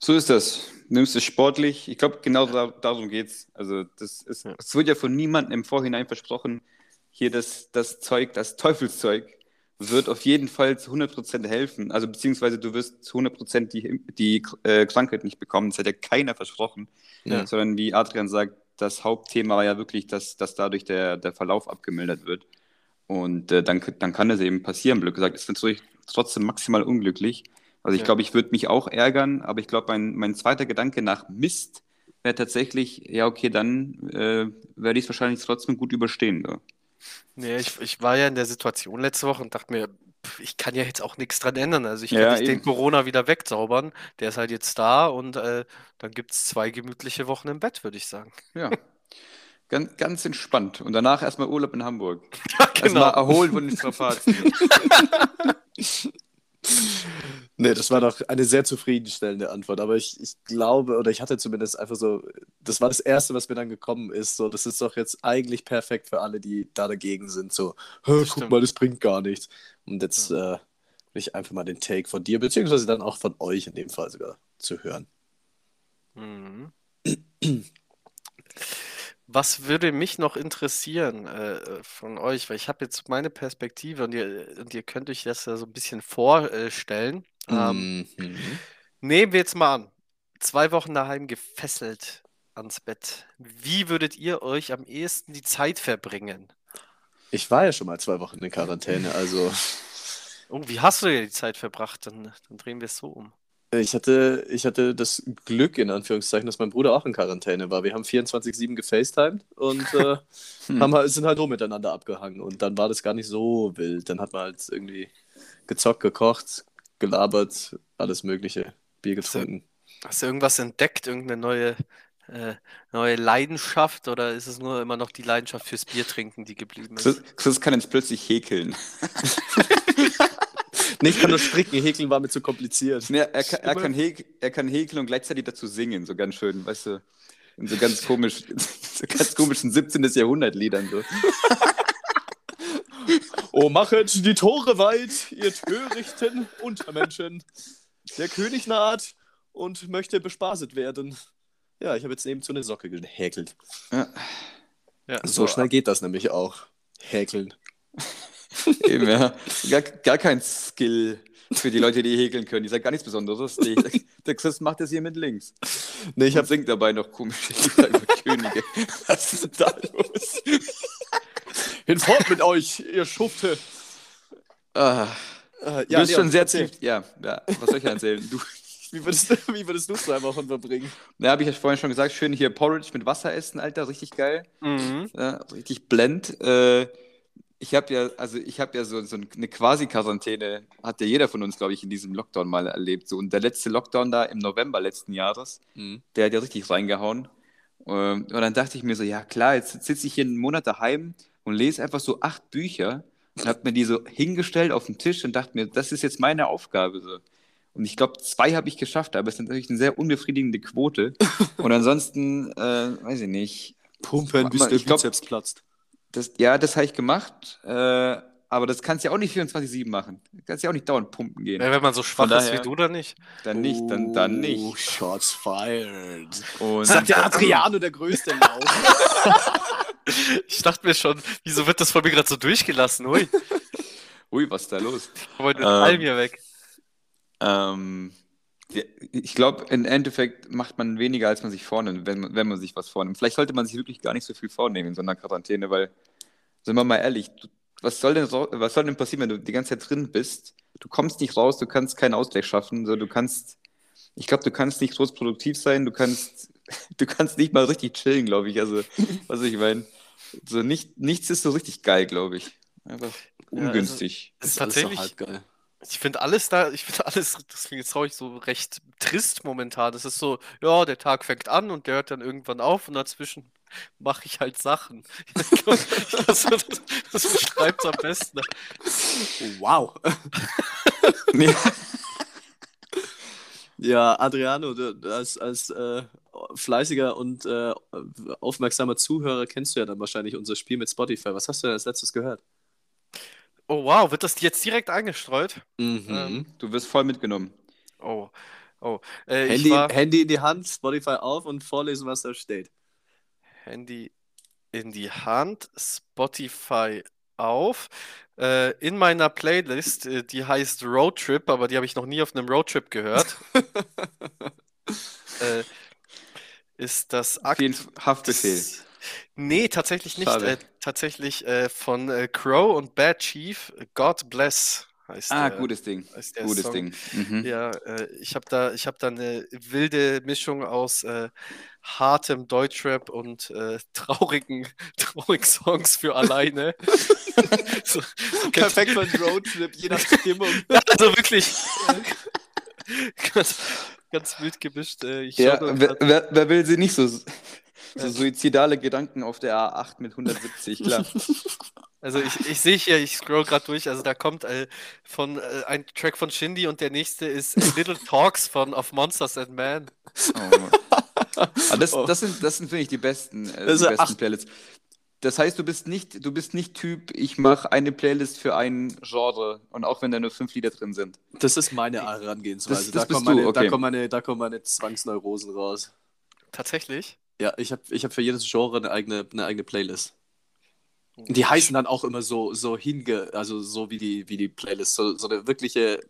So ist das. Nimmst es sportlich. Ich glaube, genau da, darum geht's. Also, das ist, Ja. es wird ja von niemandem im Vorhinein versprochen, hier das, das Zeug, das Teufelszeug, wird auf jeden Fall zu 100% helfen. Also, beziehungsweise du wirst zu 100% die, die äh, Krankheit nicht bekommen. Das hat ja keiner versprochen. Ja. Sondern, wie Adrian sagt, das Hauptthema war ja wirklich, dass, dass dadurch der, der Verlauf abgemildert wird. Und äh, dann, dann kann das eben passieren. Blöd gesagt, ist natürlich trotzdem maximal unglücklich. Also ich Ja. glaube, ich würde mich auch ärgern, aber ich glaube, mein, mein zweiter Gedanke nach Mist wäre tatsächlich, ja, okay, dann äh, werde ich es wahrscheinlich trotzdem gut überstehen. So. Nee, ich, ich war ja in der Situation letzte Woche und dachte mir, ich kann ja jetzt auch nichts dran ändern. Also ich kann Ja, nicht den. Corona wieder wegzaubern. Der ist halt jetzt da und äh, dann gibt es zwei gemütliche Wochen im Bett, würde ich sagen. Ja. Ganz, ganz entspannt. Und danach erstmal Urlaub in Hamburg. Ja, Erstmal erholen von den Strapazen. Nee, das war doch eine sehr zufriedenstellende Antwort. Aber ich, ich glaube, oder ich hatte zumindest einfach so, das war das Erste, was mir dann gekommen ist. So, das ist doch jetzt eigentlich perfekt für alle, die da dagegen sind. So, "Hä, guck stimmt. mal, das bringt gar nichts. Und jetzt äh, will ich einfach mal den Take von dir, beziehungsweise dann auch von euch in dem Fall sogar zu hören. Mhm. Was würde mich noch interessieren äh, von euch, weil ich habe jetzt meine Perspektive und ihr, und ihr könnt euch das ja so ein bisschen vorstellen. Ähm, Mhm. nehmen wir jetzt mal an, zwei Wochen daheim gefesselt ans Bett. Wie würdet ihr euch am ehesten die Zeit verbringen? Ich war ja schon mal zwei Wochen in Quarantäne, also Oh, wie hast du dir die Zeit verbracht? Dann, dann drehen wir es so um. Ich hatte, ich hatte das Glück, in Anführungszeichen, dass mein Bruder auch in Quarantäne war. Wir haben 24-7 gefacetimed und äh, Hm. haben halt, sind halt so miteinander abgehangen. Und dann war das gar nicht so wild. Dann hat man halt irgendwie gezockt, gekocht, gelabert, alles Mögliche, Bier getrunken. Hast du irgendwas entdeckt? Irgendeine neue, äh, neue Leidenschaft? Oder ist es nur immer noch die Leidenschaft fürs Bier trinken, die geblieben ist? Chris, Chris kann jetzt plötzlich häkeln. Nee, ich kann nur stricken, häkeln war mir zu kompliziert. Nee, er, kann, er, kann häk, er kann häkeln und gleichzeitig dazu singen, so ganz schön, weißt du, in so ganz komisch, so ganz komischen 17. Jahrhundert-Liedern. So. Oh, machet die Tore weit, ihr törichten Untermenschen. Der König naht und möchte bespaßet werden. Ja, ich habe jetzt eben so eine Socke gehäkelt. Ja, Ja, So schnell geht das nämlich auch. Häkeln. Eben, ja. Gar, gar kein Skill für die Leute, die häkeln können. Die sagt gar nichts Besonderes. Die, der Chris macht das hier mit links. Nee, Ich hab, habe singt dabei noch über Könige. Was ist denn da los? hinfort mit euch, ihr Schufte. Ah, Äh, du bist schon sehr tief. Ja, ja, was soll ich erzählen? Du, Wie würdest, du, wie würdest du zwei Wochen verbringen? na, habe ich ja vorhin schon gesagt, schön hier Porridge mit Wasser essen, Alter, richtig geil. Mhm. Ja, richtig blend. Äh, ich habe ja, also ich habe ja so, so eine Quasi-Quarantäne, hat ja jeder von uns, glaube ich, in diesem Lockdown mal erlebt. So, und der letzte Lockdown da im November letzten Jahres, Mhm. der hat ja richtig reingehauen. Ähm, und dann dachte ich mir so, ja klar, jetzt sitze ich hier einen Monat daheim und lese einfach so acht Bücher und habe mir die so hingestellt auf den Tisch und dachte mir, das ist jetzt meine Aufgabe. So. Und ich glaube, zwei habe ich geschafft, aber es ist natürlich eine sehr unbefriedigende Quote. und ansonsten, äh, weiß ich nicht, Pumpen, bis der Bizeps platzt. Das, ja, das habe ich gemacht, äh, aber das kannst du ja auch nicht 24-7 machen. Du kannst ja auch nicht dauernd pumpen gehen. Ja, wenn man so schwach Von ist daher- wie du, dann nicht. Dann nicht, dann, dann Oh, nicht. Shots fired. Und Sagt der Adriano, der größte Lauf. Ich dachte mir schon, wieso wird das von mir gerade so durchgelassen? Ui, Ui, was ist da los? ich wollte mit Ähm, allem hier weg. Ähm, ich glaube, im Endeffekt macht man weniger, als man sich vornimmt, wenn, man- wenn man sich was vornimmt. Vielleicht sollte man sich wirklich gar nicht so viel vornehmen in so einer Quarantäne, weil, sind wir mal ehrlich, du, was, soll denn, was soll denn passieren, wenn du die ganze Zeit drin bist? Du kommst nicht raus, du kannst keinen Ausgleich schaffen, so, du kannst, ich glaube, du kannst nicht groß produktiv sein, du kannst, du kannst nicht mal richtig chillen, glaube ich, also, was ich meine. So nicht, nichts ist so richtig geil, glaube ich. Einfach Ja, also- ungünstig. Es ist alles so tatsächlich, halb geil. Ich finde alles da, ich finde alles, das jetzt traurig, so recht trist momentan. Es ist so, ja, der Tag fängt an und der hört dann irgendwann auf und dazwischen mache ich halt Sachen. das, das, das beschreibt es am besten. Wow. Ja. Ja, Adriano, du, als, als äh, fleißiger und äh, aufmerksamer Zuhörer kennst du ja dann wahrscheinlich unser Spiel mit Spotify. Was hast du denn als letztes gehört? Oh wow, wird das jetzt direkt eingestreut? Mhm. Ähm, Du wirst voll mitgenommen. Oh, oh. Äh, Handy, war Handy in die Hand, Spotify auf und vorlesen, was da steht. Handy in die Hand, Spotify auf. Äh, in meiner Playlist, äh, die heißt Roadtrip, aber die habe ich noch nie auf einem Roadtrip gehört. äh, ist das Akt. Haftbefehl. Das, nee, tatsächlich nicht. Äh, tatsächlich äh, von äh, Crow und Bad Chief. God Bless heißt Ah, der, gutes Ding. Gutes Song. Ding. Mhm. Ja, äh, ich habe da, ich hab da eine wilde Mischung aus äh, hartem Deutschrap und äh, traurigen, traurigen Songs für alleine. so, so Perfekt für einen Roadtrip, je nach Stimmung. Also wirklich äh, ganz, ganz wild gemischt. Äh, Ja, wer, wer, wer will sie nicht so, so Ja. suizidale Gedanken auf der A8 mit 170, klar. also ich, ich sehe hier, ich scroll gerade durch, also da kommt äh, von äh, ein Track von Shindy und der nächste ist Little Talks von Of Monsters and Man. Oh. Aber das, Oh. das sind, das sind finde ich, die besten, äh, Das die besten Playlists. Das heißt, du bist nicht, du bist nicht Typ, ich mache eine Playlist für ein Genre und auch wenn da nur fünf Lieder drin sind. Das ist meine Herangehensweise. Das- das da, kommen meine, da, okay. kommen meine, da kommen meine Zwangsneurosen raus. Tatsächlich? Ja, ich habe ich hab für jedes Genre eine eigene, eine eigene Playlist. Die heißen dann auch immer so, so hinge, also so wie die, wie die Playlist. So, so eine wirkliche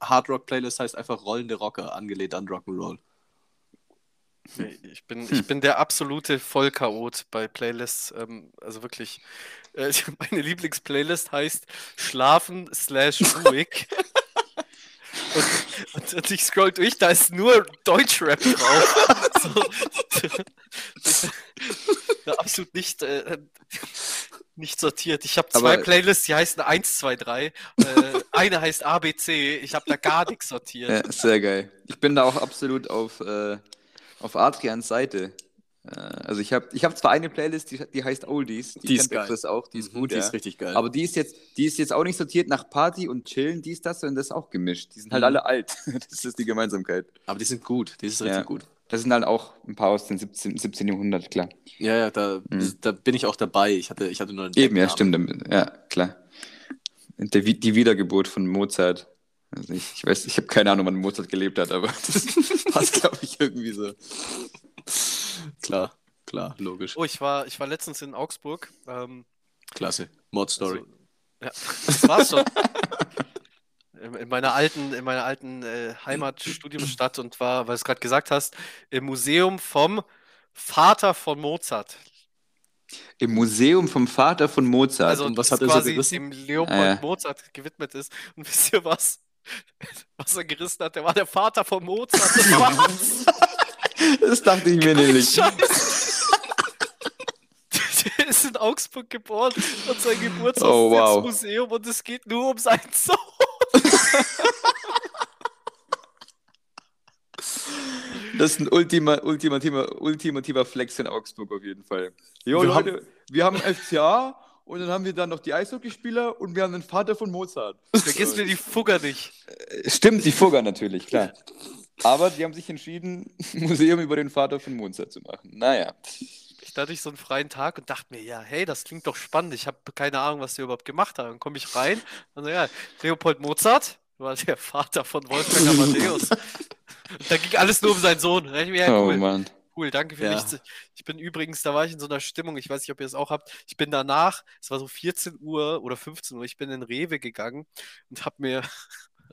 Hardrock-Playlist heißt einfach rollende Rocker, angelehnt an Rock'n'Roll. Ich bin, ich bin der absolute Vollchaot bei Playlists. Ähm, also wirklich. Äh, meine Lieblingsplaylist heißt Schlafen slash ruhig. und, und, ich scroll durch, da ist nur Deutschrap drauf. so, ja, absolut nicht, äh, nicht sortiert. Ich habe zwei Aber- Playlists, die heißen 1, 2, 3. Äh, eine heißt ABC. Ich habe da gar nichts sortiert. Ja, sehr geil. Ich bin da auch absolut auf, äh, auf Adrians Seite. Äh, also ich habe ich hab zwar eine Playlist, die, die heißt Oldies, die, Die ist kennt der. Chris auch, die ist gut, die ja. ist richtig geil. Aber die ist jetzt, die ist jetzt auch nicht sortiert nach Party und Chillen, dies, das, sondern das ist auch gemischt. Die sind halt Mhm. alle alt. Das ist die Gemeinsamkeit. Aber die sind gut, die ist richtig Ja. gut. Das sind halt auch ein paar aus dem 17. 17. Jahrhundert, klar. Ja, ja, da, Mhm. da bin ich auch dabei. Ich hatte, ich hatte nur einen Eben, ja, stimmt. Ja, klar. Wi- die Wiedergeburt von Mozart. Also ich, ich weiß, ich habe keine Ahnung, wann Mozart gelebt hat, aber das passt, glaube ich, irgendwie so. Klar, klar, logisch. Oh, ich war, ich war letztens in Augsburg. Ähm, Klasse. Mod-Story. Also, ja, das war's schon. In in meiner alten, in meiner alten äh, Heimatstudiumsstadt und war, weil du es gerade gesagt hast, im Museum vom Vater von Mozart. Im Museum vom Vater von Mozart. Also und was das hat er so quasi gerissen? dem Leopold Ah, ja. Mozart gewidmet ist. Und wisst ihr was? Was er gerissen hat, der war der Vater von Mozart. Das war's. Das dachte ich mir nämlich. Der ist in Augsburg geboren und sein Geburtshaus Oh, ist wow. jetzt Museum und es geht nur um seinen Sohn. Das ist ein ultima, ultimativer, ultimativer Flex in Augsburg auf jeden Fall. Jo, Wir Leute, wir haben FCA und dann haben wir dann noch die Eishockeyspieler und wir haben den Vater von Mozart. Vergiss mir die Fugger nicht. Äh, Stimmt, die Fugger natürlich, klar. Aber die haben sich entschieden, ein Museum über den Vater von Mozart zu machen. Naja. Ich hatte ich so einen freien Tag und dachte mir, ja, hey, das klingt doch spannend. Ich habe keine Ahnung, was die überhaupt gemacht haben. Dann komme ich rein und so, ja, Leopold Mozart war der Vater von Wolfgang Amadeus. und da ging alles nur um seinen Sohn. Da dachte ich mir, ja, Oh cool, Mann. cool, danke für Ja. nichts. Ich bin übrigens, da war ich in so einer Stimmung, ich weiß nicht, ob ihr das auch habt. Ich bin danach, es war so 14 Uhr oder 15 Uhr, ich bin in Rewe gegangen und habe mir,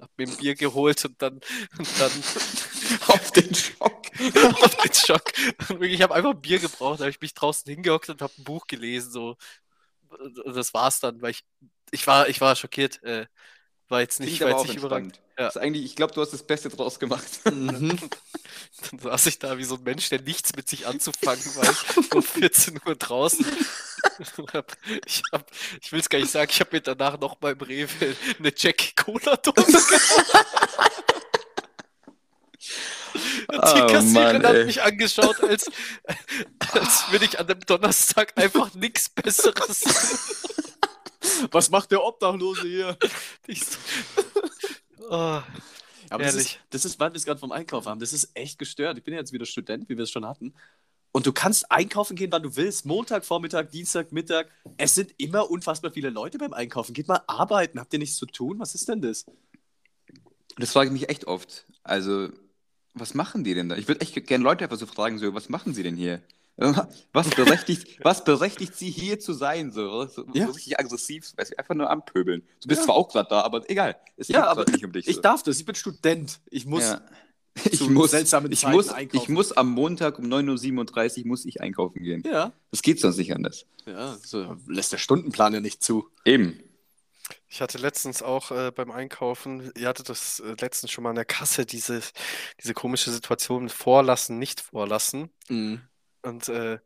hab mir ein Bier geholt und dann, und dann Auf den Schock. auf den Schock. Und wirklich, ich habe einfach ein Bier gebraucht, da habe ich mich draußen hingehockt und habe ein Buch gelesen. So. Und das war's dann, weil ich, ich war, ich war schockiert. Äh, War jetzt nicht, war jetzt nicht überragend. Ja. Ist eigentlich, ich glaube, du hast das Beste draus gemacht. Mhm. Dann saß ich da wie so ein Mensch, der nichts mit sich anzufangen weiß, um 14 Uhr draußen. Ich, hab, ich will es gar nicht sagen, ich habe mir danach noch mal im Rewe eine Jack Cola Dose Und die Oh Kassiererin Mann, hat mich angeschaut, als, als würde ich an einem Donnerstag einfach nichts Besseres. Was macht der Obdachlose hier? Oh, Aber das ist, Ehrlich. das ist, weil wir es gerade vom Einkauf haben, das ist echt gestört. Ich bin ja jetzt wieder Student, wie wir es schon hatten. Und du kannst einkaufen gehen, wann du willst. Montag, Vormittag, Dienstag, Mittag. Es sind immer unfassbar viele Leute beim Einkaufen. Geht mal arbeiten. Habt ihr nichts zu tun? Was ist denn das? Das frage ich mich echt oft. Also, was machen die denn da? Ich würde echt gerne Leute einfach so fragen, so, was machen sie denn hier? Was berechtigt, was berechtigt sie hier zu sein? So, so, Ja. so richtig aggressiv, weiß ich, einfach nur anpöbeln. Du bist Ja. zwar auch gerade da, aber egal. Es Ja, geht aber nicht um dich. Ich so. darf das. Ich bin Student. Ich muss. Ja. Ich muss, seltsamen ich, muss, einkaufen. ich muss am Montag um 9.37 Uhr muss ich einkaufen gehen. Ja. Das geht sonst nicht anders. Ja, so lässt der Stundenplan ja nicht zu. Eben. Ich hatte letztens auch äh, beim Einkaufen, ihr hattet das äh, letztens schon mal an der Kasse, diese, diese komische Situation, vorlassen, nicht vorlassen. Mhm. Und äh,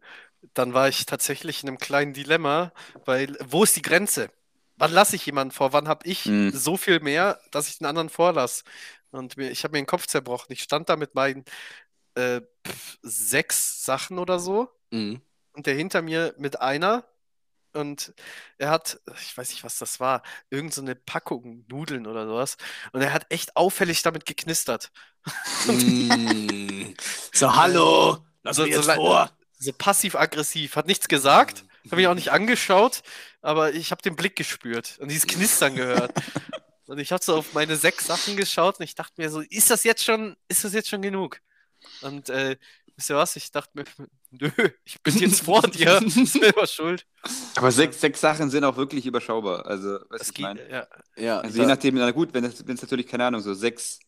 dann war ich tatsächlich in einem kleinen Dilemma, weil wo ist die Grenze? Wann lasse ich jemanden vor? Wann habe ich Mhm. so viel mehr, dass ich den anderen vorlasse? Und mir, ich habe mir den Kopf zerbrochen. Ich stand da mit meinen äh, sechs Sachen oder so Mhm. und der hinter mir mit einer. Und er hat, ich weiß nicht, was das war, irgend so eine Packung Nudeln oder sowas. Und er hat echt auffällig damit geknistert. Mm. So, hallo. Lass So- mich so jetzt le- vor. So passiv-aggressiv, hat nichts gesagt, habe mich auch nicht angeschaut, aber ich habe den Blick gespürt und dieses Knistern gehört. Und ich habe so auf meine sechs Sachen geschaut und ich dachte mir so, ist das jetzt schon, ist das jetzt schon genug? Und äh, wisst ihr was? Ich dachte mir, nö, ich bin jetzt vor dir, selber schuld. Aber sechs, sechs Sachen sind auch wirklich überschaubar. Also, Das ich geht, meine? ja. Ja, Also je nachdem, na gut, wenn es natürlich, keine Ahnung, so sechs,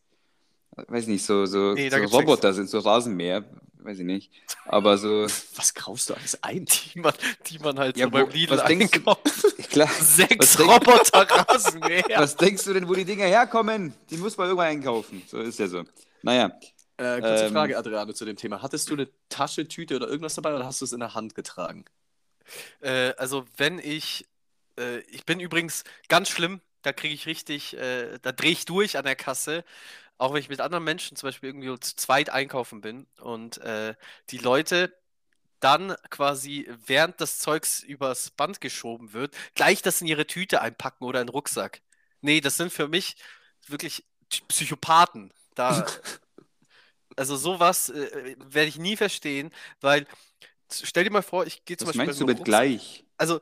weiß nicht, so, so, Nee, so Roboter sind, so Rasenmäher, weiß ich nicht. Aber so, was kaufst du alles ein? Die man, die man halt Ja, so beim Lidl was denkst du- einkauft. klar. Sechs Roboter Rasenmäher. Was denkst du denn, wo die Dinger herkommen? Die muss man irgendwann einkaufen. So ist ja so. Naja, Äh, kurze Ähm. Frage, Adriano, zu dem Thema. Hattest du eine Tasche, Tüte oder irgendwas dabei oder hast du es in der Hand getragen? Äh, also wenn ich, äh, ich bin übrigens ganz schlimm, da kriege ich richtig, äh, da drehe ich durch an der Kasse, auch wenn ich mit anderen Menschen zum Beispiel irgendwie zu zweit einkaufen bin und äh, die Leute dann quasi, während das Zeugs übers Band geschoben wird, gleich das in ihre Tüte einpacken oder in den Rucksack. Nee, das sind für mich wirklich Psychopathen. Da, also sowas äh, werde ich nie verstehen, weil stell dir mal vor, ich gehe zum was Beispiel meinst du mit Rucksack- gleich? also,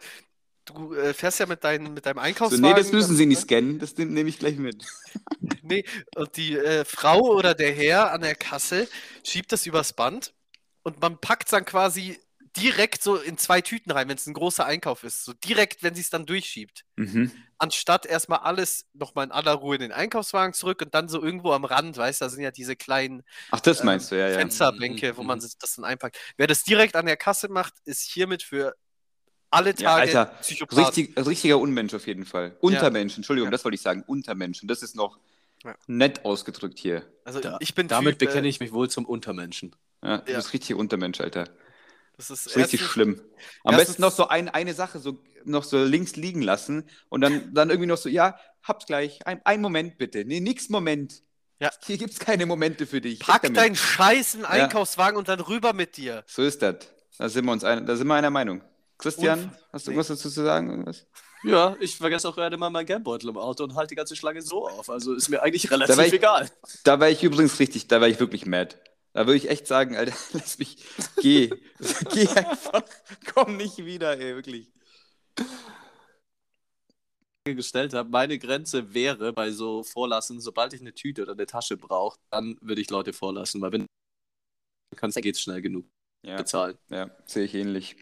du äh, fährst ja mit, dein, mit deinem So, Einkaufswagen. nee, das müssen sie nicht dann- scannen, das nehm- nehme ich gleich mit. Nee, und die äh, Frau oder der Herr an der Kasse schiebt das übers Band und man packt es dann quasi direkt so in zwei Tüten rein, wenn es ein großer Einkauf ist. So direkt, wenn sie es dann durchschiebt. Mhm. Anstatt erstmal alles nochmal in aller Ruhe in den Einkaufswagen zurück und dann so irgendwo am Rand, weißt du, da sind ja diese kleinen Ach, das Ähm, meinst du, ja, ja. Fensterbänke, wo Mhm, man mhm. sich das dann einpackt. Wer das direkt an der Kasse macht, ist hiermit für alle Ja, Tage Alter, Psychopath. Richtig, richtiger Unmensch auf jeden Fall. Untermensch, Entschuldigung, Ja. das wollte ich sagen. Untermensch. Und das ist noch Ja. nett ausgedrückt hier. Also Da, ich bin damit Typ, bekenne äh, ich mich wohl zum Untermenschen. Ja, du Ja. bist richtig Untermensch, Alter. Das ist Das ist richtig schlimm. Am besten noch so ein, eine Sache so noch so links liegen lassen und dann, dann irgendwie noch so, ja, hab's gleich. Ein, ein Moment bitte. Nee, nix Moment. Ja. Hier gibt's keine Momente für dich. Pack deinen Scheiß in den Einkaufswagen und dann rüber mit dir. So ist das. Da sind wir uns ein, da sind wir einer Meinung. Christian, Unf- hast du Nee. irgendwas dazu zu sagen? Irgendwas? Ja, ich vergesse auch gerade mal meinen Geldbeutel im Auto und halte die ganze Schlange so auf. Also ist mir eigentlich relativ Da ich- egal. Da war ich übrigens richtig, da war ich wirklich mad. Da würde ich echt sagen, Alter, lass mich, geh. geh einfach, komm nicht wieder, ey, wirklich. gestellt habe, meine Grenze wäre bei so Vorlassen, sobald ich eine Tüte oder eine Tasche brauche, dann würde ich Leute vorlassen, weil wenn du kannst, geht's schnell genug Ja, bezahlen. ja, sehe ich ähnlich.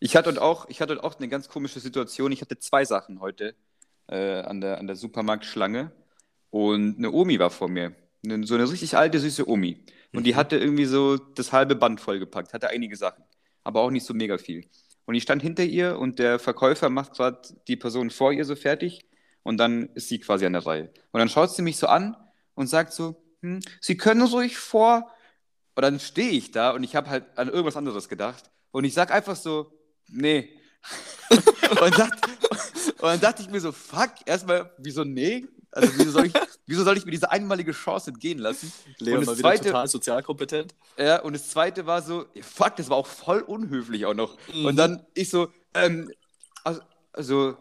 Ich hatte auch, ich hatte auch eine ganz komische Situation. Ich hatte zwei Sachen heute äh, an der, an der Supermarktschlange und eine Omi war vor mir. Eine, so eine richtig alte, süße Omi. Und die Mhm. hatte irgendwie so das halbe Band vollgepackt, hatte einige Sachen, aber auch nicht so mega viel. Und ich stand hinter ihr und der Verkäufer macht gerade die Person vor ihr so fertig und dann ist sie quasi an der Reihe. Und dann schaut sie mich so an und sagt so, hm, Sie können ruhig vor. Und dann stehe ich da und ich habe halt an irgendwas anderes gedacht. Und ich sag einfach so, nee. und, dacht, und dann dachte ich mir so, fuck, erstmal, wieso nee? Also wieso soll ich, wieso soll ich mir diese einmalige Chance entgehen lassen? Leon und mal das wieder zweite, total sozialkompetent. ja, und das zweite war so, fuck, das war auch voll unhöflich auch noch. Mhm. Und dann ich so, ähm, also, also,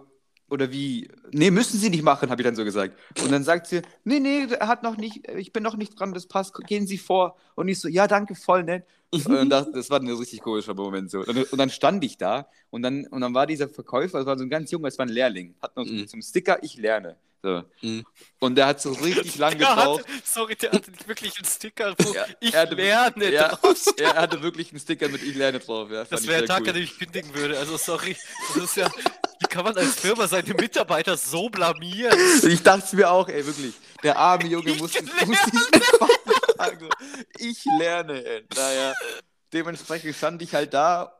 oder wie, nee, müssen Sie nicht machen, habe ich dann so gesagt. Und dann sagt sie, nee, nee, er hat noch nicht, ich bin noch nicht dran, das passt, gehen Sie vor. Und ich so, ja, danke, voll nett. Und das, das war ein richtig komischer Moment so. Und, und dann stand ich da und dann, und dann war dieser Verkäufer, das war so ein ganz junger, das war ein Lehrling, hat noch so Mhm. zum Sticker, ich lerne. So. Mhm. Und der hat so richtig lang gebraucht. hatte, sorry, der hatte nicht wirklich einen Sticker, wo Ja, ich hatte- lerne Ja, drauf. er hatte wirklich einen Sticker mit Ich lerne drauf. Ja, Das wäre der sehr Tag, cool. an dem ich kündigen würde. Also sorry, das ist ja, wie kann man als Firma seine Mitarbeiter so blamieren? Ich dachte es mir auch, ey, wirklich. Der arme Junge Ich muss, lerne. muss sagen. Ich lerne, ey. Naja, dementsprechend stand ich halt da.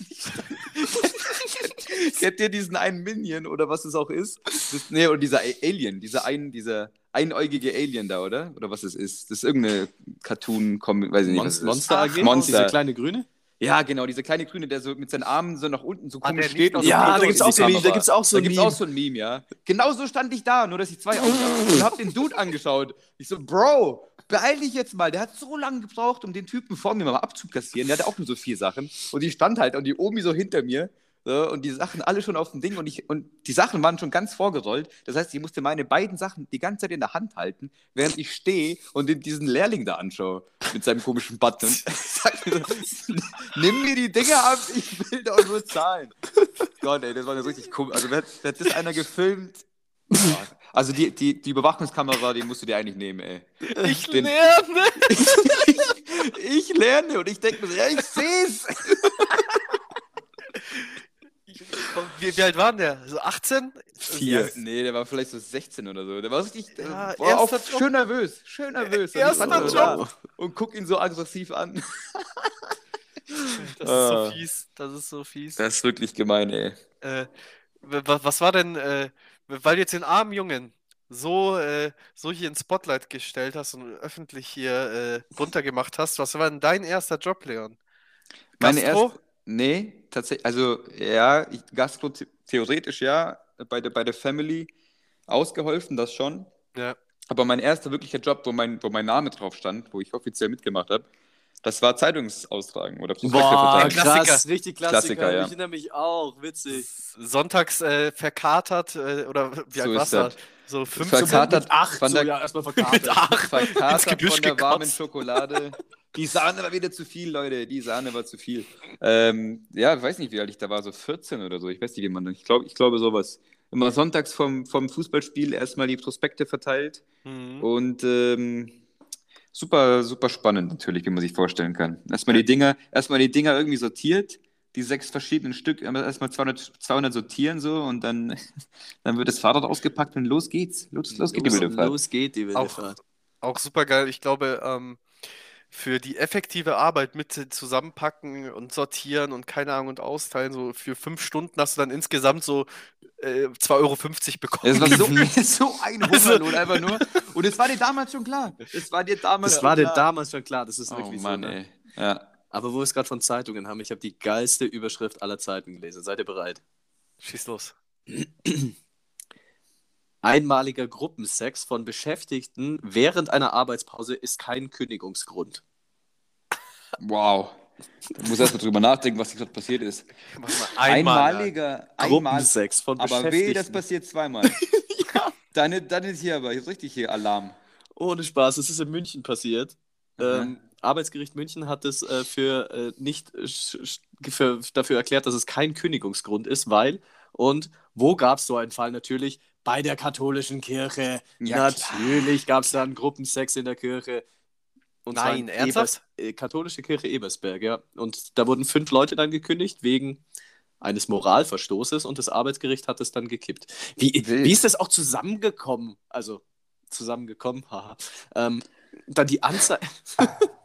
Kennt ihr diesen einen Minion oder was es auch ist? Das, nee, oder dieser Alien, dieser, ein, dieser einäugige Alien da, oder? Oder was es ist? Das ist irgendeine cartoon weiß ich nicht, was Monster, ist. Monster AG? Monster. Diese kleine grüne? Ja, genau, dieser kleine Grüne, der so mit seinen Armen so nach unten so Ah, komisch steht. so guckt da gibt's die auch so ein- Kamera. da gibt's auch so Da ein gibt's Meme. auch so ein Meme, ja. Genau so stand ich da, nur dass ich zwei Augen habe und hab den Dude angeschaut. Ich so, Bro, beeil dich jetzt mal. Der hat so lange gebraucht, um den Typen vor mir mal abzukassieren. Der hatte auch nur so vier Sachen. Und die stand halt und die Omi so hinter mir. So, und die Sachen alle schon auf dem Ding und, ich, und die Sachen waren schon ganz vorgerollt. Das heißt, ich musste meine beiden Sachen die ganze Zeit in der Hand halten, während ich stehe und diesen Lehrling da anschaue mit seinem komischen Button. Sag mir so, nimm mir die Dinger ab, ich will doch nur zahlen. Gott, ey, das war eine richtig komisch. Also, wer, hat- wer hat das einer gefilmt? Also, die, die, die Überwachungskamera, die musst du dir eigentlich nehmen, ey. Ich Den- lerne! Ich lerne und ich denke mir so, ja, ich seh's. Wie, wie alt war denn der? So 18? Ja, nee, der war vielleicht so 16 oder so. Der war richtig, Ja, war auch erster Job. schön nervös, schön nervös. Und ich Erster Job. da Und guck ihn so aggressiv an. Das ist so Ah. fies. Das ist so fies. Das ist wirklich gemein, ey. Äh, wa- was war denn, äh, weil du jetzt den armen Jungen so, äh, so hier ins Spotlight gestellt hast und öffentlich hier äh, runtergemacht hast, was war denn dein erster Job, Leon? Meine Gastro? erste, nee, tatsächlich, also ja, ich, Gastro the- theoretisch ja, bei der, bei der Family ausgeholfen, das schon. Ja. Aber mein erster wirklicher Job, wo mein, wo mein Name drauf stand, wo ich offiziell mitgemacht habe, das war Zeitungsaustragen oder Prospekte Boah, krass, richtig Klassiker. Klassiker, ja. Ich erinnere mich auch, witzig. Sonntags äh, verkatert, äh, oder wie alt So warst du? So fünf Verkatert Mit acht, von so, der, ja, erstmal mit verkatert. acht ins verkatert von der warmen gekotzt. Schokolade. Die Sahne war wieder zu viel, Leute. Die Sahne war zu viel. Ähm, ja, ich weiß nicht, wie alt ich da war, so 14 oder so. Ich weiß nicht, wie man. Ich glaube, ich glaube sowas. Immer sonntags vom, vom Fußballspiel erstmal die Prospekte verteilt. Mhm. Und ähm, super, super spannend natürlich, wie man sich vorstellen kann. Erstmal die Dinger, erstmal die Dinger irgendwie sortiert, die sechs verschiedenen Stück, erstmal 200, 200 sortieren so und dann, dann wird das Fahrrad ausgepackt und los geht's. Los, los geht die wilde Fahrt. los geht die wilde Auch- Fahrt. Auch super geil. Ich glaube, ähm, für die effektive Arbeit mit zusammenpacken und sortieren und keine Ahnung und austeilen, so für fünf Stunden hast du dann insgesamt so äh, 2,50 Euro bekommen. Es war so, so ein Also- Hungerlohn einfach nur. Und es war dir damals schon klar. Es war dir damals Das schon war dir klar. damals schon klar, das ist Oh wirklich Mann, so. Ne? ey. Ja. Aber wo wir es gerade von Zeitungen haben, ich habe die geilste Überschrift aller Zeiten gelesen. Seid ihr bereit? Schieß los. Einmaliger Gruppensex von Beschäftigten während einer Arbeitspause ist kein Kündigungsgrund. Wow. Da muss erst mal drüber nachdenken, was gerade passiert ist. Einmaliger, einmal, Gruppensex von aber Beschäftigten. weh, das passiert zweimal. Dann, dann ist hier aber richtig hier Alarm. Ohne Spaß, es ist in München passiert. Mhm. Ähm, Arbeitsgericht München hat es äh, für äh, nicht für, dafür erklärt, dass es kein Kündigungsgrund ist, weil und wo gab es so einen Fall natürlich bei der katholischen Kirche. Ja, natürlich gab es dann Gruppensex in der Kirche. Und Nein, in ernsthaft? Ebers, äh, katholische Kirche Ebersberg, ja. Und da wurden fünf Leute dann gekündigt wegen eines Moralverstoßes und das Arbeitsgericht hat es dann gekippt. Wie, Wild. wie ist das auch zusammengekommen? Also zusammengekommen, haha. Ähm, dann die Anzeige.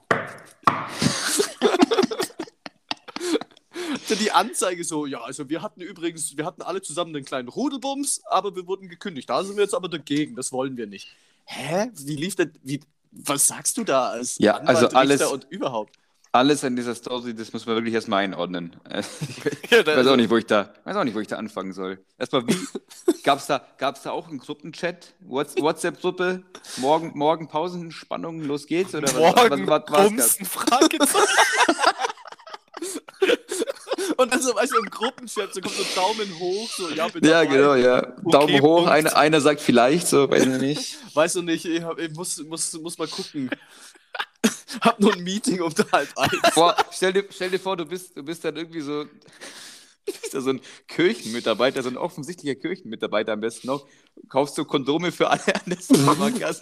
dann die Anzeige so, ja, also wir hatten übrigens, wir hatten alle zusammen einen kleinen Rudelbums, aber wir wurden gekündigt. Da sind wir jetzt aber dagegen, das wollen wir nicht. Hä? Wie lief denn, wie, was sagst du da als Ja, also alles- Richter und überhaupt? Alles an dieser Story, das muss man wirklich erstmal einordnen. Ich weiß auch nicht, wo ich da, weiß auch nicht, wo ich da anfangen soll. Erstmal, wie gab's da, gab's da auch einen Gruppenchat, Whats- WhatsApp-Gruppe, morgen, morgen Pausenspannung, los geht's oder was? Morgen was, was, was, was Fragezeichen. Und dann so, weißt du, im Gruppenchat, so kommt so Daumen hoch, so, ja, bin Ja, dabei. genau, ja. Daumen Okay, hoch, Punkt. einer, einer sagt vielleicht, so, weiß ich nicht. Weißt du nicht, ich, hab, ich muss, muss, muss mal gucken. Hab nur ein Meeting um halb eins. Boah, stell dir, stell dir vor, du bist, du bist dann irgendwie so, du bist da so ein Kirchenmitarbeiter, so ein offensichtlicher Kirchenmitarbeiter am besten noch. Kaufst du Kondome für alle an der Supermarktkasse?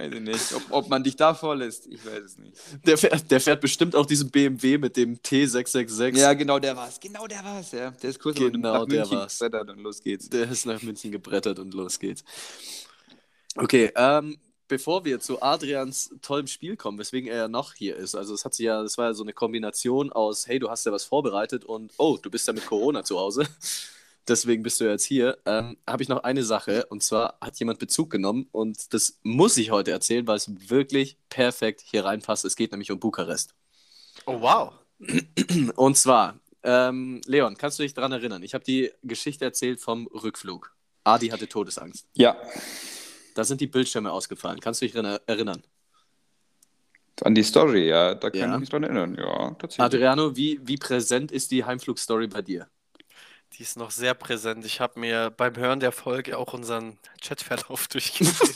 Weiß ich nicht, ob, ob man dich da vorlässt, ich weiß es nicht. Der fährt, der fährt bestimmt auch diesen BMW mit dem T666. Ja, genau, der war's, genau der war's, ja. Der ist kurz Genau, nach der München war's. gebrettert und los geht's. Der ist nach München gebrettert und los geht's. Okay, ähm, bevor wir zu Adrians tollem Spiel kommen, weswegen er ja noch hier ist. Also es hat sich ja, das war ja so eine Kombination aus, hey, du hast ja was vorbereitet und oh, du bist ja mit Corona zu Hause. Deswegen bist du jetzt hier. Ähm, Habe ich noch eine Sache und zwar hat jemand Bezug genommen und das muss ich heute erzählen, weil es wirklich perfekt hier reinpasst. Es geht nämlich um Bukarest. Oh, wow. Und zwar, ähm, Leon, kannst du dich daran erinnern? Ich habe die Geschichte erzählt vom Rückflug. Adi hatte Todesangst. Ja, Da sind die Bildschirme ausgefallen. Kannst du dich dran erinnern? an die Story, ja, da kann Ja. ich mich dran erinnern, ja, tatsächlich. Adriano, wie, wie präsent ist die Heimflugstory bei dir? Die ist noch sehr präsent. Ich habe mir beim Hören der Folge auch unseren Chatverlauf durchgelesen.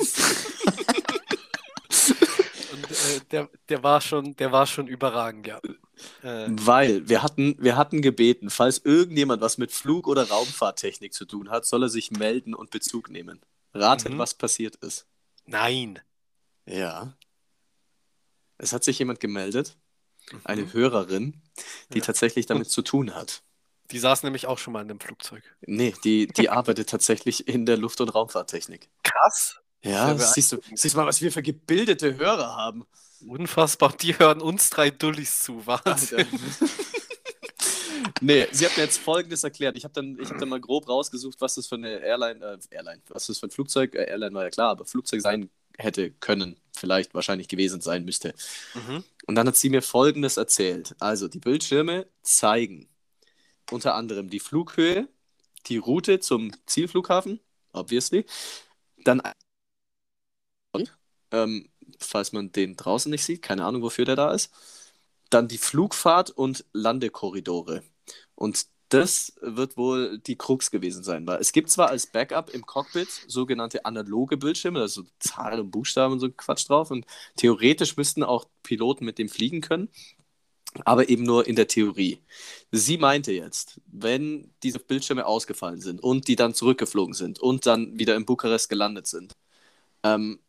Und äh, der, der war schon, der war schon überragend, ja. Äh, Weil wir hatten, wir hatten gebeten, falls irgendjemand was mit Flug- oder Raumfahrttechnik zu tun hat, soll er sich melden und Bezug nehmen. Ratet, Mhm. was passiert ist. nein. Ja. Es hat sich jemand gemeldet, eine Mhm. Hörerin, die Ja. tatsächlich damit zu tun hat. Die saß nämlich auch schon mal in einem Flugzeug. Nee, die, die arbeitet tatsächlich in der Luft- und Raumfahrttechnik. Krass. Ja, siehst du, siehst du mal, was wir für gebildete Hörer haben. Unfassbar. Die hören uns drei Dullis zu. Wahnsinn. Nee, sie hat mir jetzt Folgendes erklärt. Ich habe dann, ich hab dann mal grob rausgesucht, was das für eine Airline, äh, Airline, was das für ein Flugzeug, äh, Airline war ja klar, aber Flugzeug sein hätte können, vielleicht wahrscheinlich gewesen sein müsste. Mhm. Und dann hat sie mir Folgendes erzählt. Also, die Bildschirme zeigen unter anderem die Flughöhe, die Route zum Zielflughafen, obviously. Dann, ähm, falls man den draußen nicht sieht, keine Ahnung, wofür der da ist. Dann die Flugfahrt und Landekorridore. Und das wird wohl die Krux gewesen sein, weil es gibt zwar als Backup im Cockpit sogenannte analoge Bildschirme, also Zahlen und Buchstaben und so Quatsch drauf und theoretisch müssten auch Piloten mit dem fliegen können, aber eben nur in der Theorie. Sie meinte jetzt, wenn diese Bildschirme ausgefallen sind und die dann zurückgeflogen sind und dann wieder in Bukarest gelandet sind, ähm,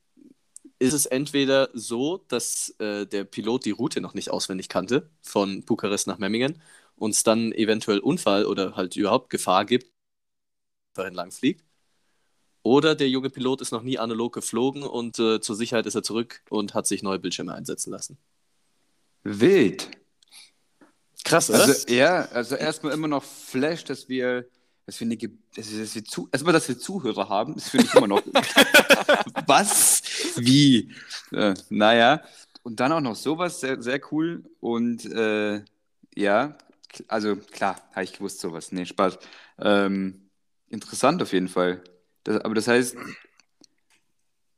ist es entweder so, dass äh, der Pilot die Route noch nicht auswendig kannte von Bukarest nach Memmingen und es dann eventuell Unfall oder halt überhaupt Gefahr gibt, dahin lang fliegt. Oder der junge Pilot ist noch nie analog geflogen und äh, zur Sicherheit ist er zurück und hat sich neue Bildschirme einsetzen lassen. Wild. Krass, oder? Also, ja, also erstmal immer noch Flash, dass wir, dass wir, eine, dass wir, dass wir zu, erstmal, dass wir Zuhörer haben, das finde ich immer noch. Was? Wie? Äh, naja. Und dann auch noch sowas, sehr, sehr cool. Und äh, ja, also klar, habe ich gewusst sowas. Nee, Spaß. Ähm, interessant auf jeden Fall. Das, aber das heißt,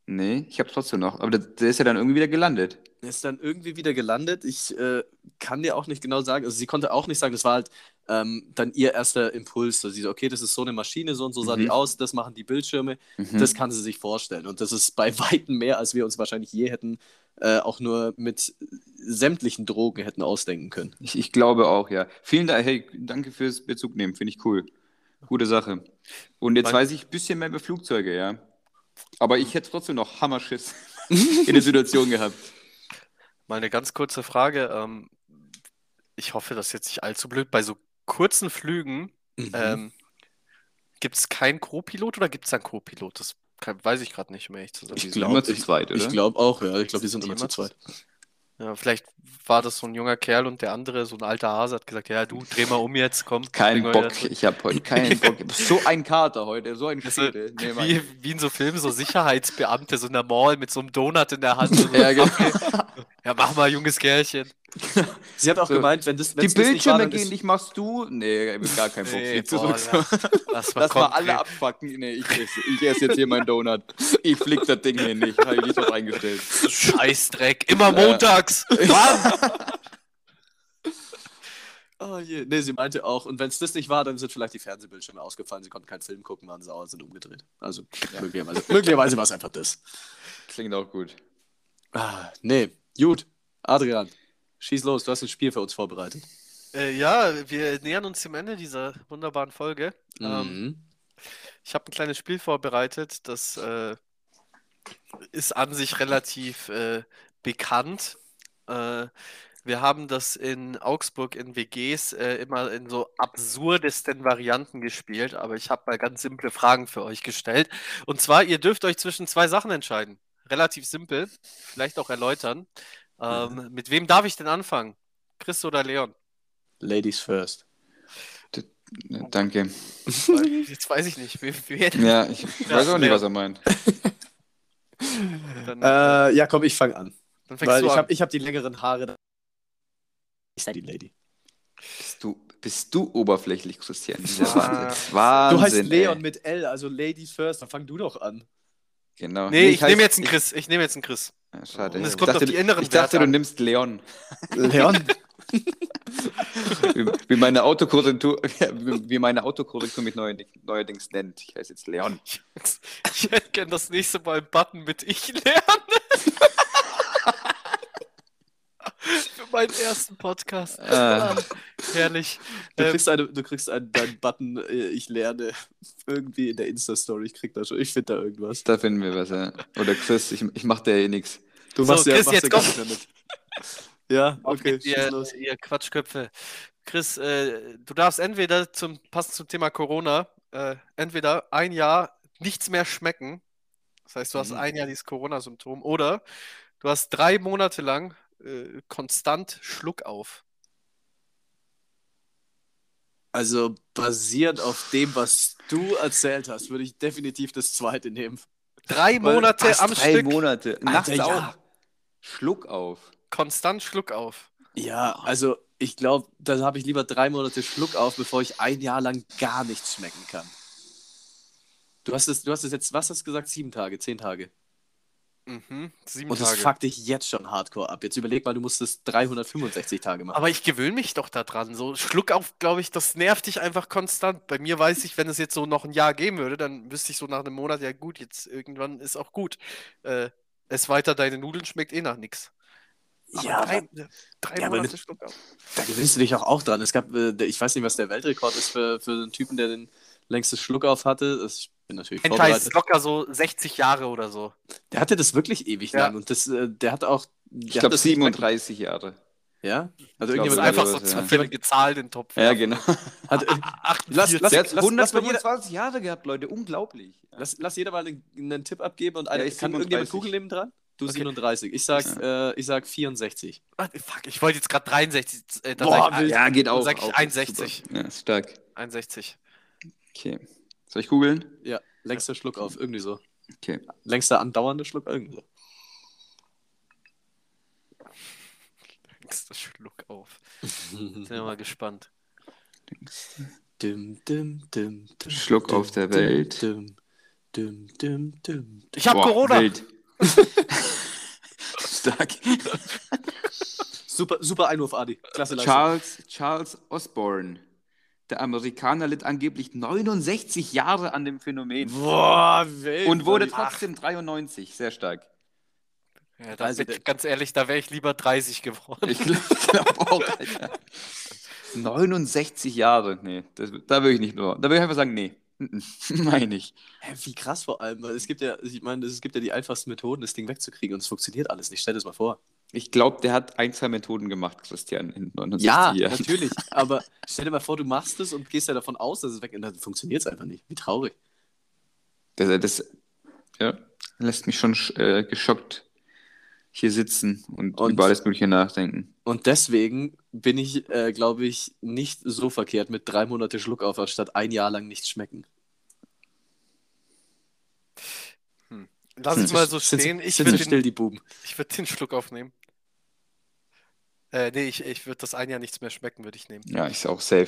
nee, ich habe trotzdem noch. Aber der, der ist ja dann irgendwie wieder gelandet. Er ist dann irgendwie wieder gelandet. Ich äh, kann dir auch nicht genau sagen, also sie konnte auch nicht sagen, das war halt ähm, dann ihr erster Impuls. So, sie so, okay, das ist so eine Maschine, so und so sah Mhm. die aus, das machen die Bildschirme, Mhm. das kann sie sich vorstellen. Und das ist bei Weitem mehr, als wir uns wahrscheinlich je hätten, äh, auch nur mit sämtlichen Drogen hätten ausdenken können. Ich, ich glaube auch, ja. Vielen Dank, hey, danke fürs Bezug nehmen, finde ich cool. Gute Sache. Und jetzt weiß ich ein bisschen mehr über Flugzeuge, ja. Aber ich hätte trotzdem noch Hammerschiss in der Situation gehabt. Mal eine ganz kurze Frage. Ähm, ich hoffe, das ist jetzt nicht allzu blöd. Bei so kurzen Flügen Mhm. ähm, gibt es keinen Co-Pilot oder gibt es einen Co-Pilot? Das kann, weiß ich gerade nicht, um ehrlich zu sein. Ich glaube- immer zu zweit, ich oder? glaube auch, ja. Ich glaube, die sind Die immer zu immer zu zweit. Ja, vielleicht war das so ein junger Kerl und der andere, so ein alter Hase, hat gesagt, ja, du, dreh mal um jetzt, komm. Kein Bock, ich habe heute keinen Bock. So ein Kater heute, so ein Also, Schädel. Nee. Wie, wie in so Filmen, so Sicherheitsbeamte, so in der Mall mit so einem Donut in der Hand. So Ja, genau. Ja, mach mal, junges Kerlchen. Sie hat auch So. gemeint, wenn das Die wenn's das nicht war, Bildschirme gehen ist- nicht, machst du? Nee, gar keinen Bock. Nee, Nee, boah, zurück. Lass mal Lass mal alle konkret. abfacken. Nee, ich esse, ich esse jetzt hier meinen Donut. Ich flick das Ding hier nicht. Habe ich nicht drauf eingestellt. Scheißdreck, immer montags. Mann! Oh je. Nee, sie meinte auch, und wenn es das nicht war, dann sind vielleicht die Fernsehbildschirme ausgefallen. Sie konnten keinen Film gucken, waren sauer, sind umgedreht. Also möglicherweise, möglicherweise war es einfach das. Klingt auch gut. Ah, nee, gut. Adrian, schieß los, du hast ein Spiel für uns vorbereitet. Äh, ja, wir nähern uns dem Ende dieser wunderbaren Folge. Ähm, Mhm. ich habe ein kleines Spiel vorbereitet, das äh, ist an sich relativ äh, bekannt. Äh, wir haben das in Augsburg in WGs äh, immer in so absurdesten Varianten gespielt, aber ich habe mal ganz simple Fragen für euch gestellt. Und zwar, ihr dürft euch zwischen zwei Sachen entscheiden. Relativ simpel, vielleicht auch erläutern. Ähm, mit wem darf ich denn anfangen? Chris oder Leon? Ladies first. Ja, Danke. Jetzt weiß ich nicht. Wer, wer Ja, ich weiß auch nicht, was er meint. dann, Äh, ja, komm, ich fange an. dann fängst Weil du ich habe hab die längeren Haare. Ich sei die Lady. Bist du, bist du oberflächlich, Christian? Dieser Ah. Wahnsinn. Wahnsinn. Du heißt Leon ey. mit L, also Ladies first. Dann fang du doch an. Genau. Nee, ich, nehme heiß- jetzt einen Chris. Ich nehme jetzt einen Chris. Ah, Schade. Und es Ich kommt auf dachte, die inneren Ich dachte, Werte du an. nimmst Leon. Leon? Wie, wie meine Autokorrektur, wie wie meine Autokorrektur mich neuerdings, neuerdings nennt. Ich heiße jetzt Leon. Ich hätte gern das nächste Mal einen Button mit Ich lerne. Für meinen ersten Podcast. Ah. Herrlich. Du Ähm, kriegst, eine, du kriegst einen, deinen Button, äh, ich lerne irgendwie in der Insta-Story. Ich krieg da schon, ich finde da irgendwas. Da finden wir was, ja. Oder Chris, ich, ich mach dir eh nichts. Du So, machst ja, Chris, machst jetzt ja gar komm. nicht mehr mit. Ja, okay, ihr, los. ihr Quatschköpfe. Chris, äh, du darfst entweder zum passend zum Thema Corona, äh, entweder ein Jahr nichts mehr schmecken. Das heißt, du hast Mhm. ein Jahr dieses Corona-Symptom, oder du hast drei Monate lang äh, konstant Schluck auf. Also basierend auf dem, was du erzählt hast, würde ich definitiv das zweite nehmen. Drei Weil- Monate Was, am drei Stück. Monate. Nachts ja. auch. Schluck auf. Konstant Schluck auf. Ja, also ich glaube, da habe ich lieber drei Monate Schluck auf, bevor ich ein Jahr lang gar nichts schmecken kann. Du hast es, du hast es jetzt, was hast du gesagt? Sieben Tage, zehn Tage. Mhm, Und das Tage. fuckt dich jetzt schon hardcore ab. Jetzt überleg mal, du musst es 365 Tage machen. Aber ich gewöhne mich doch daran. So Schluck auf, glaube ich, das nervt dich einfach konstant. Bei mir weiß ich, wenn es jetzt so noch ein Jahr geben würde, dann wüsste ich so nach einem Monat, ja gut, jetzt irgendwann ist auch gut. Äh, es weiter, deine Nudeln schmeckt eh nach nichts. ja, drei, drei ja, Monate ne- Schluck auf. da gewinnst du dich auch, auch dran. Es gab, äh, ich weiß nicht, was der Weltrekord ist für, für einen Typen, der den längsten Schluck auf hatte. Das- bin natürlich Hentai ist locker so 60 Jahre oder so. Der hatte das wirklich ewig Ja. lang und das, äh, der hat auch. Der Ich hat glaube das nicht 37 Jahre. Ja? Also ist irgendjemand einfach so was, ja. Zahlen in den Topf. Ja, genau. hat, äh, 48. Lass- lass- Der hat lass mal jeder- 125 Jahre gehabt, Leute. Unglaublich. lass, lass jeder mal einen, einen Tipp abgeben und einer, Ja, ich kann irgendjemand 37. Google neben dran? Du Okay. 37. Ich sag, äh, ich sag 64. Ah, fuck, ich wollte jetzt gerade 63. Äh, dann Boah, sag ich. Ja, geht auch. sag ich auch 61. super. Ja, stark. 61. Okay. Soll ich googeln? Ja, längster Schluck auf, irgendwie so. Okay. Längster andauernder Schluck, irgendwie so. Nächster Schluck auf. Sind wir mal gespannt. Dim, dim, dim, dim, Schluck dim, auf der dim, Welt. Dim, dim, dim, dim, dim. Ich habe Boah, Corona. Wild. stark. Super, super Einwurf, Adi. Klasse Leistung. Charles, Charles Osborne. Der Amerikaner litt angeblich 69 Jahre an dem Phänomen Boah, wild. und wurde Ach, trotzdem 93. Sehr stark. Ja, da Also bin ich, ganz ehrlich, da wäre ich lieber 30 geworden. Ich glaube auch, Alter. 69 Jahre. Nee, das, da würde ich nicht nur. Da würde ich einfach sagen, nee. Meine ich. Hä, wie krass vor allem, weil es gibt ja, ich meine, es gibt ja die einfachsten Methoden, das Ding wegzukriegen und es funktioniert alles nicht. Stell dir das mal vor. Ich glaube, der hat ein, zwei Methoden gemacht, Christian, in 69 Ja, Jahren. natürlich. Aber stell dir mal vor, du machst es und gehst ja davon aus, dass es weg ist. Dann funktioniert es einfach nicht. Wie traurig. Das, das ja, lässt mich schon äh, geschockt hier sitzen und, Und- über alles Mögliche nachdenken. Und deswegen bin ich, äh, glaube ich, nicht so verkehrt mit drei Monate Schluck auf, anstatt ein Jahr lang nichts schmecken. Lass Sind es mal so stehen. Ich würde den, still, die Buben. ich würd den Schluck aufnehmen. Äh, nee, ich, ich würde das ein Jahr nichts mehr schmecken, würde ich nehmen. Ja, ist auch safe.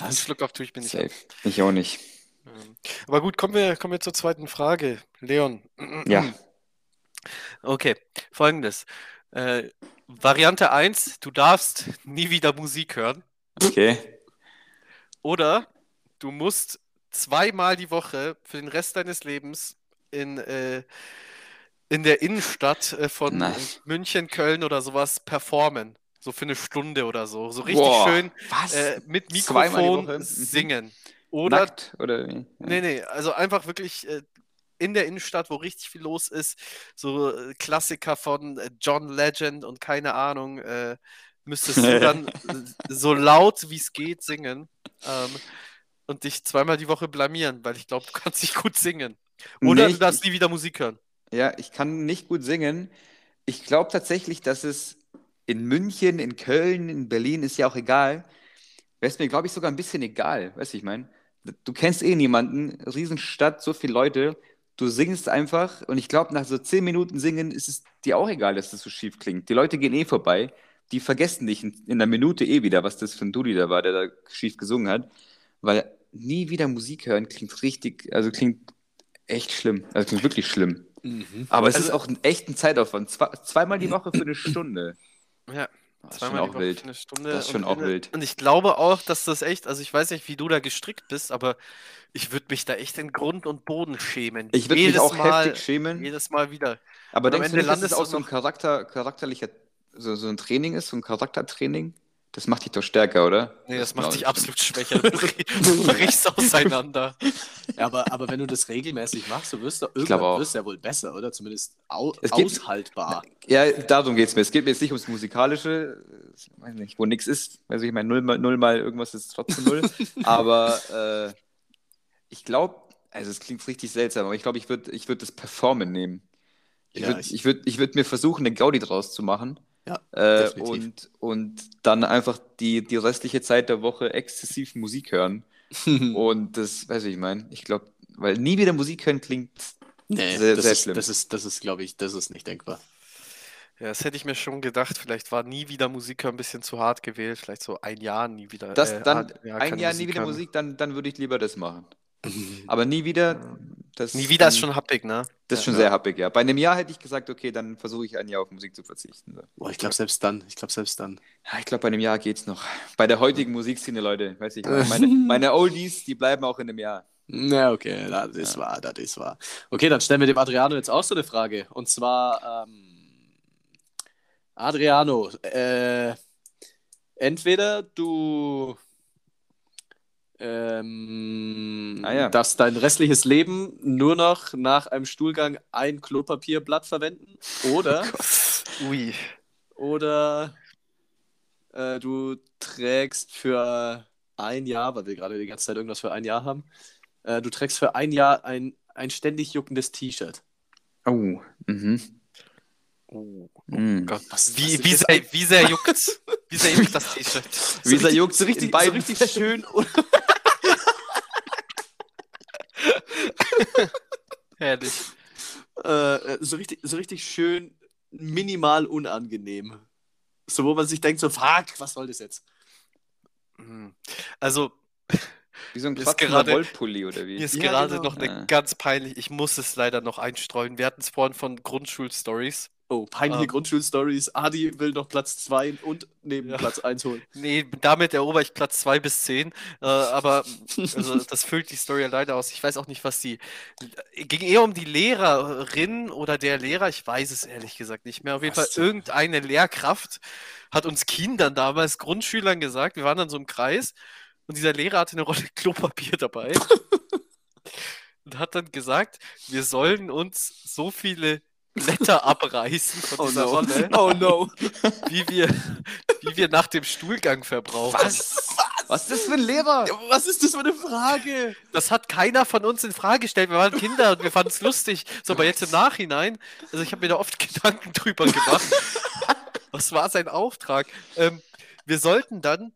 Einen Schluck auf tue ich mir nicht. Safe. Ich auch nicht. Ähm, Aber gut, kommen wir, kommen wir zur zweiten Frage. Leon. Ja. Okay, folgendes. Äh, Variante 1, du darfst nie wieder Musik hören. Okay. Oder du musst zweimal die Woche für den Rest deines Lebens in, äh, in der Innenstadt äh, von Nein. München, Köln oder sowas performen. So für eine Stunde oder so. So richtig Boah, schön äh, mit Mikrofon? Mhm. singen. Oder Nackt? Oder wie? Ja. Nee, nee, also einfach wirklich äh, in der Innenstadt, wo richtig viel los ist, so äh, Klassiker von äh, John Legend und keine Ahnung, äh, müsstest du dann so laut wie es geht singen ähm, und dich zweimal die Woche blamieren, weil ich glaube, du kannst nicht gut singen. Oder Nee, du darfst nie wieder Musik hören. Ja, ich kann nicht gut singen. Ich glaube tatsächlich, dass es in München, in Köln, in Berlin, ist ja auch egal. Wäre es mir, glaube ich, sogar ein bisschen egal. Weißt du, ich meine, du kennst eh niemanden, Riesenstadt, so viele Leute. Du singst einfach und ich glaube, nach so zehn Minuten Singen ist es dir auch egal, dass das so schief klingt. Die Leute gehen eh vorbei. Die vergessen dich in, in einer Minute eh wieder, was das für ein Dudi da war, der da schief gesungen hat. Weil nie wieder Musik hören klingt richtig, also klingt echt schlimm. Also klingt wirklich schlimm. Mhm. Aber es Also- ist auch ein echter Zeitaufwand. Zwei, zweimal die Woche für eine Stunde. Ja, Das ist schon auch wild. für eine Stunde. Das ist schon und auch wild. Und ich glaube auch, dass das echt, also ich weiß nicht, wie du da gestrickt bist, aber ich würde mich da echt in Grund und Boden schämen. Ich würde mich auch Mal, heftig schämen. jedes Mal wieder. Aber und denkst du nicht, dass es auch so ein Charakter, charakterlicher, so, so ein Training ist, so ein Charaktertraining? Das macht dich doch stärker, oder? Nee, das macht glaub dich ich absolut schwächer. Du bri- du brichst auseinander. Ja, aber, aber wenn du das regelmäßig machst, du wirst doch irgendwann wirst du ja wohl besser, oder? Zumindest au Es geht- aushaltbar. Ja, darum geht es mir. Es geht mir jetzt nicht ums Musikalische, äh, weiß nicht, wo nichts ist. Also ich meine, null mal, null mal irgendwas ist trotzdem null. aber äh, ich glaube, also es klingt richtig seltsam, aber ich glaube, ich würde ich würd das Performen nehmen. Ich Ja, würde ich- ich würd, ich würd mir versuchen, eine Gaudi draus zu machen. Ja, Äh, und, und dann einfach die, die restliche Zeit der Woche exzessiv Musik hören. Und das, weiß ich, ich meine, ich glaube, weil nie wieder Musik hören klingt. Nee, Sehr, das, sehr ist, schlimm. das ist, das ist, glaube ich, das ist nicht denkbar. Ja, das hätte ich mir schon gedacht. Vielleicht war nie wieder Musik hören ein bisschen zu hart gewählt. Vielleicht so ein Jahr nie wieder. Das äh, dann ja, ein Jahr nie wieder hören. Musik, dann, dann würde ich lieber das machen. Aber nie wieder, das, Nie wieder ist schon happig, ne? Das ist schon Ja. sehr happig, ja. Bei einem Jahr hätte ich gesagt, okay, dann versuche ich ein Jahr auf Musik zu verzichten. So. Boah, ich glaube selbst dann, ich glaube selbst dann. Ja, ich glaube, bei einem Jahr geht's noch. Bei der heutigen Musikszene, Leute, weiß ich, meine, meine Oldies, die bleiben auch in einem Jahr. Na, okay, das ist wahr, das ist wahr. Okay, dann stellen wir dem Adriano jetzt auch so eine Frage. Und zwar, ähm, Adriano, äh, entweder du ähm, Ah, ja. darfst dein restliches Leben nur noch nach einem Stuhlgang ein Klopapierblatt verwenden oder, Ui. oder äh, du trägst für ein Jahr, weil wir gerade die ganze Zeit irgendwas für ein Jahr haben, äh, du trägst für ein Jahr ein, ein ständig juckendes T-Shirt. Oh, mhm. Oh Mhm. Gott. Was- Wie, was wie, ist sehr, wie sehr juckt's? Wie sehr juckt das T-Shirt? Wie sehr juckt so richtig, so richtig schön. Herrlich. äh, so, richtig, so richtig schön minimal unangenehm. So, wo man sich denkt, so, fuck, was soll das jetzt? Hm. Also, Wie so ein Ist gerade- Wollpulli oder wie? Mir ist Ja, gerade genau. noch eine Ja. ganz peinlich, ich muss es leider noch einstreuen. Wir hatten es vorhin von Grundschulstories. Oh, peinliche Ähm. Grundschulstories. Adi will noch Platz 2 und neben Ja. Platz 1 holen. Nee, damit erober ich Platz 2 bis 10. Äh, aber also, das füllt die Story leider aus. Ich weiß auch nicht, was die. Ging eher um die Lehrerin oder der Lehrer, ich weiß es ehrlich gesagt nicht mehr. Auf jeden Was? Fall irgendeine Lehrkraft hat uns Kindern damals, Grundschülern gesagt, wir waren dann so im Kreis und dieser Lehrer hatte eine Rolle Klopapier dabei und hat dann gesagt, wir sollen uns so viele Blätter abreißen von Oh dieser no. Rolle, Oh no. wie wir, wie wir nach dem Stuhlgang verbrauchen. Was? Was ist das für ein Lehrer? Was ist das für eine Frage? Das hat keiner von uns in Frage gestellt. Wir waren Kinder und wir fanden es lustig. So, aber jetzt im Nachhinein, also ich habe mir da oft Gedanken drüber gemacht. Was war sein Auftrag? Ähm, wir sollten dann,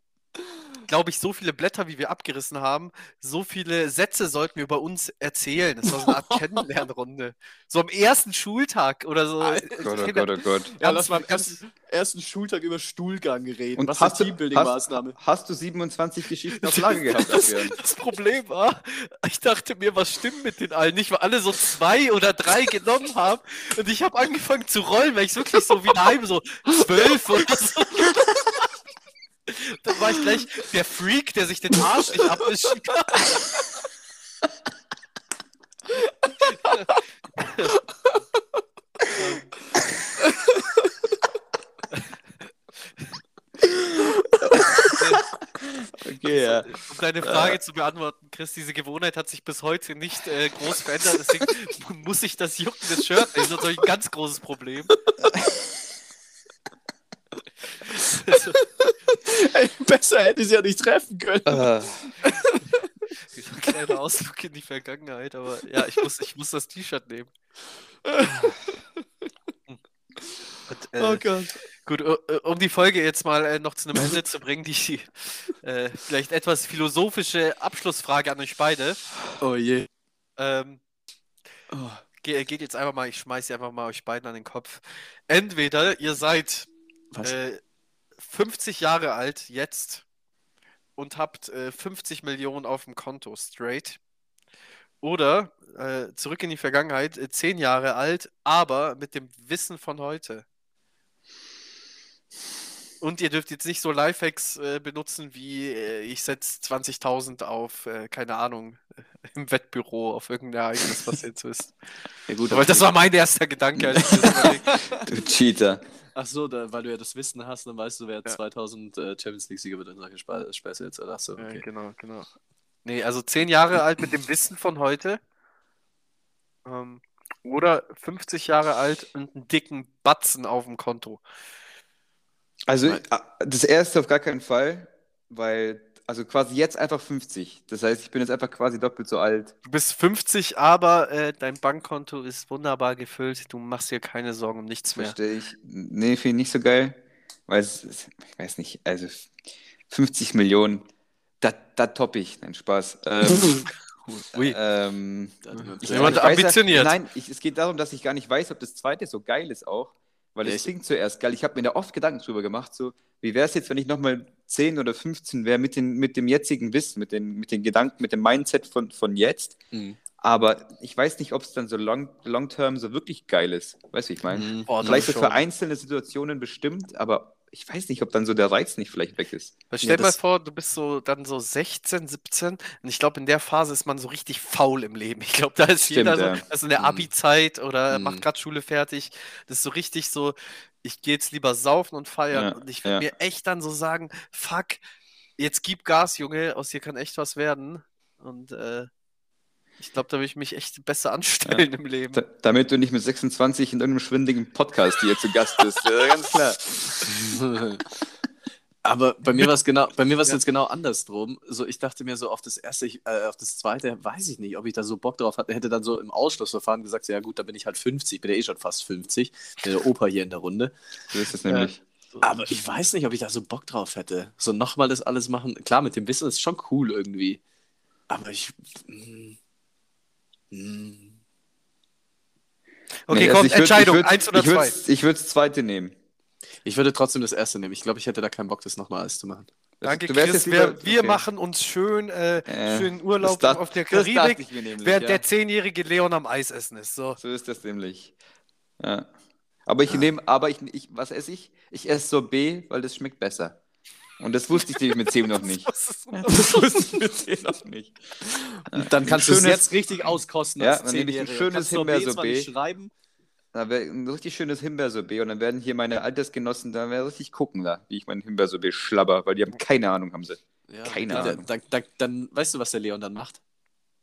glaube ich, so viele Blätter, wie wir abgerissen haben, so viele Sätze sollten wir über uns erzählen. Das war so eine Art Kennenlernrunde. So am ersten Schultag oder so. Alter. Gott, oh Gott, oh Gott. Ja, lass mal am ersten, ersten Schultag über Stuhlgang reden. Und Was hast du, hast, Teambuilding-Maßnahme. hast du 27 Geschichten auf Lager gehabt, Das, das Problem war, ich dachte mir, was stimmt mit den allen nicht, weil alle so zwei oder drei genommen haben und ich habe angefangen zu rollen, weil ich wirklich so wie daheim so zwölf oder so. Dann war ich gleich der Freak, der sich den Arsch nicht abwischen kann. Okay, ja. Um deine Frage zu beantworten, Chris, diese Gewohnheit hat sich bis heute nicht äh, groß verändert, deswegen muss ich das Jucken des Shirts nehmen, sonst habe ich ein ganz großes Problem. Also, Ey, besser hätte ich sie ja nicht treffen können. Äh, so ein kleiner Ausflug in die Vergangenheit, aber ja, ich muss, ich muss das T-Shirt nehmen. Und, äh, Oh Gott. Gut, äh, um die Folge jetzt mal äh, noch zu einem Ende zu bringen, die äh, vielleicht etwas philosophische Abschlussfrage an euch beide. Oh je. Ähm, Oh. ge geht jetzt einfach mal, ich schmeiße sie einfach mal euch beiden an den Kopf. Entweder ihr seid Was? äh, 50 Jahre alt jetzt und habt äh, 50 Millionen auf dem Konto straight. Oder äh, zurück in die Vergangenheit, äh, 10 Jahre alt, aber mit dem Wissen von heute. Und ihr dürft jetzt nicht so Lifehacks äh, benutzen wie äh, ich setze 20.000 auf, äh, keine Ahnung, äh, im Wettbüro auf irgendein Ereignis, was jetzt ist. Ja, gut, Aber das war mein erster Gedanke. Als ich das du Cheater. Ach so, da, weil du ja das Wissen hast, dann weißt du, wer Ja. 2000 äh, Champions League-Sieger wird und solche Spe Späße jetzt. Ach so, Ja, okay. genau, genau. Nee, also 10 Jahre alt mit dem Wissen von heute. Ähm, oder 50 Jahre alt und einen dicken Batzen auf dem Konto. Also Nein. äh, das erste auf gar keinen Fall, weil, also quasi jetzt einfach 50. Das heißt, ich bin jetzt einfach quasi doppelt so alt. Du bist 50, aber äh, dein Bankkonto ist wunderbar gefüllt. Du machst dir keine Sorgen um nichts mehr. Verstehe ich. Nee, finde ich nicht so geil. Weil es, ich weiß nicht, also 50 Millionen, da, da topp ich. Nein, Spaß. Ähm, Ui. ähm, jemand- Ist Ja, ambitioniert? nein, ich, es geht darum, dass ich gar nicht weiß, ob das zweite so geil ist auch. Weil es klingt zuerst geil. Ich habe mir da oft Gedanken drüber gemacht, so, wie wäre es jetzt, wenn ich nochmal 10 oder 15 wäre mit, den, mit dem jetzigen Wissen, mit den, mit den Gedanken, mit dem Mindset von, von jetzt. Mhm. Aber ich weiß nicht, ob es dann so long, long term so wirklich geil ist. Weißt du, wie ich meine? Mhm. Vielleicht so für einzelne Situationen bestimmt, aber ich weiß nicht, ob dann so der Reiz nicht vielleicht weg ist. Weil Stell Ja, dir mal vor, du bist so dann so 16, 17 und ich glaube, in der Phase ist man so richtig faul im Leben. Ich glaube, da ist Stimmt, jeder so, ja. ist in der Mhm. Abi-Zeit oder Mhm. macht gerade Schule fertig. Das ist so richtig so, ich gehe jetzt lieber saufen und feiern Ja, und ich ja. mir echt dann so sagen, fuck, jetzt gib Gas, Junge, aus dir kann echt was werden. Und äh, ich glaube, da will ich mich echt besser anstellen im Leben. Da, damit du nicht mit 26 in irgendeinem schwindigen Podcast hier zu Gast bist. Ja, ganz klar. Aber bei mir war es genau, bei mir war es Ja. jetzt genau andersrum. So, ich dachte mir so auf das erste, ich- äh, auf das zweite, weiß ich nicht, ob ich da so Bock drauf hatte. Hätte dann so im Ausschlussverfahren gesagt, so, ja gut, da bin ich halt 50, bin ja eh schon fast 50, bin der Opa hier in der Runde. So ist es nämlich. Aber ich weiß nicht, ob ich da so Bock drauf hätte. So nochmal das alles machen. Klar, mit dem Wissen ist schon cool irgendwie. Aber ich. mm, mm. Okay, Nee, also komm, ich würd- Entscheidung, ich würd, eins oder ich zwei. Ich würde das zweite nehmen. Ich würde trotzdem das erste nehmen. Ich glaube, ich hätte da keinen Bock, das nochmal alles zu machen. Danke, Du wärst Chris. jetzt Wir, lieber- wir okay. machen uns schön, äh, Äh, schönen Urlaub das auf der Karibik, nämlich, während ja. der zehnjährige Leon am Eis essen ist. So. So ist das nämlich. Ja. Aber ich nehme, aber ich, ich, was esse ich? Ich esse Sorbet, weil das schmeckt besser. Und das wusste ich mit 10 noch nicht. Das wusste ich mit 10 noch nicht. Und dann kannst du es jetzt richtig auskosten. Ja, als dann nehme ich ein schönes Himbeersorbet. schreiben. Da wäre ein richtig schönes Himbeersorbet und dann werden hier meine Altersgenossen da werden richtig gucken, da, wie ich mein Himbeersorbet schlabber, weil die haben keine Ahnung, haben sie. Ja, Keine dann, Ahnung. Dann, dann, dann weißt du, was der Leon dann macht?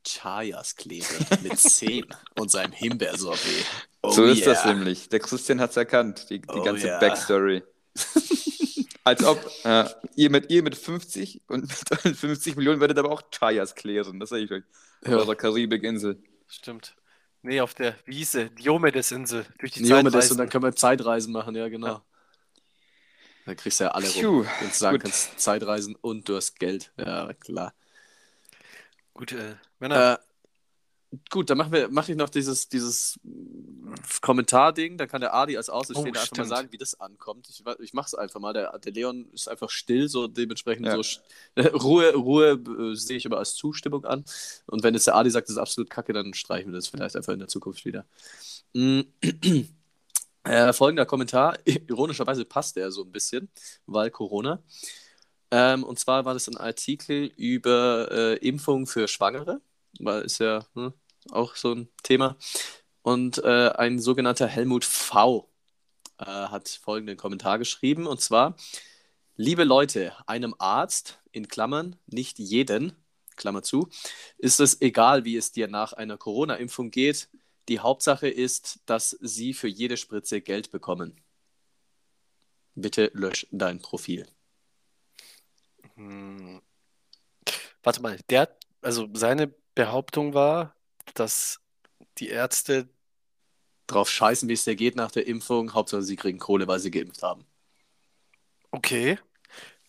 Chayas Klebe mit 10 und seinem Himbeersorbet. Oh so ist das yeah. nämlich. Der Christian hat es erkannt, die, die Oh ganze yeah. Backstory. Als ob äh, ihr, mit, ihr mit 50 und mit 50 Millionen werdet aber auch Chayas klären. Das sage ich euch. Auf Ja. eurer Karibikinsel. Stimmt. Nee, auf der Wiese, Diomedes-Insel, durch die Diomedes Zeit und dann können wir Zeitreisen machen, ja, genau. Ja. Dann kriegst du ja alle Phew, rum. Wenn du sagen gut. kannst, Zeitreisen und du hast Geld. Ja, klar. Gut, äh, Männer, Äh, gut, dann machen wir, mache ich noch dieses, dieses Kommentar-Ding. Da kann der Adi als Außenstehender Oh, einfach mal sagen, wie das ankommt. Ich, ich mache es einfach mal. Der, der Leon ist einfach still, so dementsprechend Ja. so sch- Ruhe, Ruhe äh, sehe ich immer als Zustimmung an. Und wenn jetzt der Adi sagt, das ist absolut kacke, dann streichen wir das vielleicht einfach in der Zukunft wieder. Mm. Äh, folgender Kommentar, ironischerweise passt der so ein bisschen, weil Corona. Ähm, und zwar war das ein Artikel über äh, Impfung für Schwangere, weil ist ja hm, auch so ein Thema. Und äh, ein sogenannter Helmut V äh, hat folgenden Kommentar geschrieben, und zwar, liebe Leute, einem Arzt, in Klammern, nicht jeden, Klammer zu, ist es egal, wie es dir nach einer Corona-Impfung geht. Die Hauptsache ist, dass sie für jede Spritze Geld bekommen. Bitte lösch dein Profil. hm, warte mal, der, also seine Behauptung war, dass die Ärzte, Drauf scheißen, wie es dir geht nach der Impfung. Hauptsache, sie kriegen Kohle, weil sie geimpft haben. okay,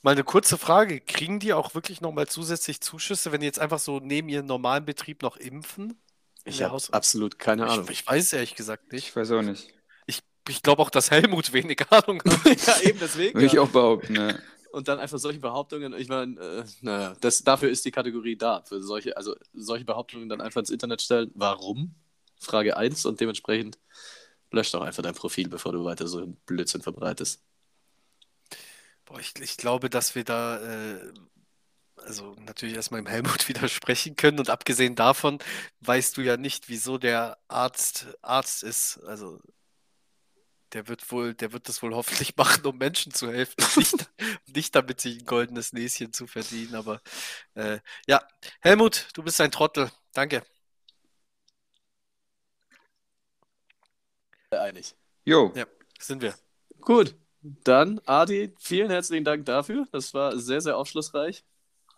mal eine kurze Frage, kriegen die auch wirklich nochmal zusätzlich Zuschüsse, wenn die jetzt einfach so neben ihrem normalen Betrieb noch impfen? Ich habe absolut keine Ahnung. Ich, ich weiß es ehrlich gesagt nicht. Ich weiß auch nicht. Ich, ich glaube auch, dass Helmut wenig Ahnung hat. ja, eben deswegen. Würde ich auch behaupten. Ja. Und dann einfach solche Behauptungen, ich meine, äh, naja, das, dafür ist die Kategorie da. Für solche, also solche Behauptungen dann einfach ins Internet stellen. Warum? Frage 1 und dementsprechend lösch doch einfach dein Profil, bevor du weiter so einen Blödsinn verbreitest. Boah, ich, ich glaube, dass wir da äh, also natürlich erstmal dem Helmut widersprechen können und abgesehen davon weißt du ja nicht, wieso der Arzt Arzt ist. Also der wird wohl, der wird das wohl hoffentlich machen, um Menschen zu helfen, nicht, nicht damit sich ein goldenes Näschen zu verdienen. Aber äh, ja, Helmut, du bist ein Trottel. Danke. Einig. Jo, Ja, sind wir. Gut, dann Adi, vielen herzlichen Dank dafür. Das war sehr, sehr aufschlussreich.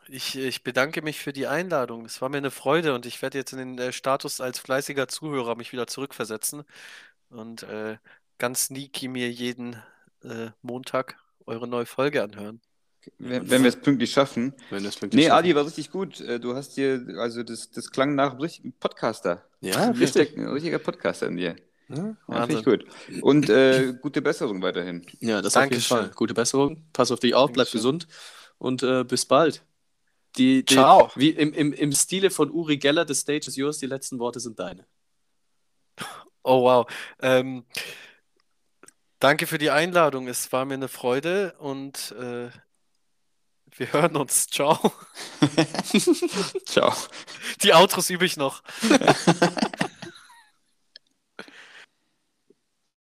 Ich, ich bedanke mich für die Einladung. Es war mir eine Freude und ich werde jetzt in den äh, Status als fleißiger Zuhörer mich wieder zurückversetzen und äh, ganz sneaky mir jeden äh, Montag eure neue Folge anhören. wenn, wenn wir es pünktlich schaffen. Wenn das wirklich Nee, schaffen. Adi war richtig gut. Äh, Du hast dir, also das, das klang nach einem richtigen Podcaster. Ja, richtig. ein richtiger Podcaster in dir. Ja, Ja, Wahnsinn. finde ich gut. Und äh, gute Besserung weiterhin. ja das auf jeden Dankeschön. Fall. Gute Besserung. Pass auf dich auf, bleib Dankeschön. gesund und äh, bis bald. Die, die, Ciao. Wie im, im, im Stile von Uri Geller, the stage is yours, die letzten Worte sind deine. Oh wow. Ähm, danke für die Einladung. Es war mir eine Freude und äh, wir hören uns. Ciao. Ciao. Die Outros übe ich noch.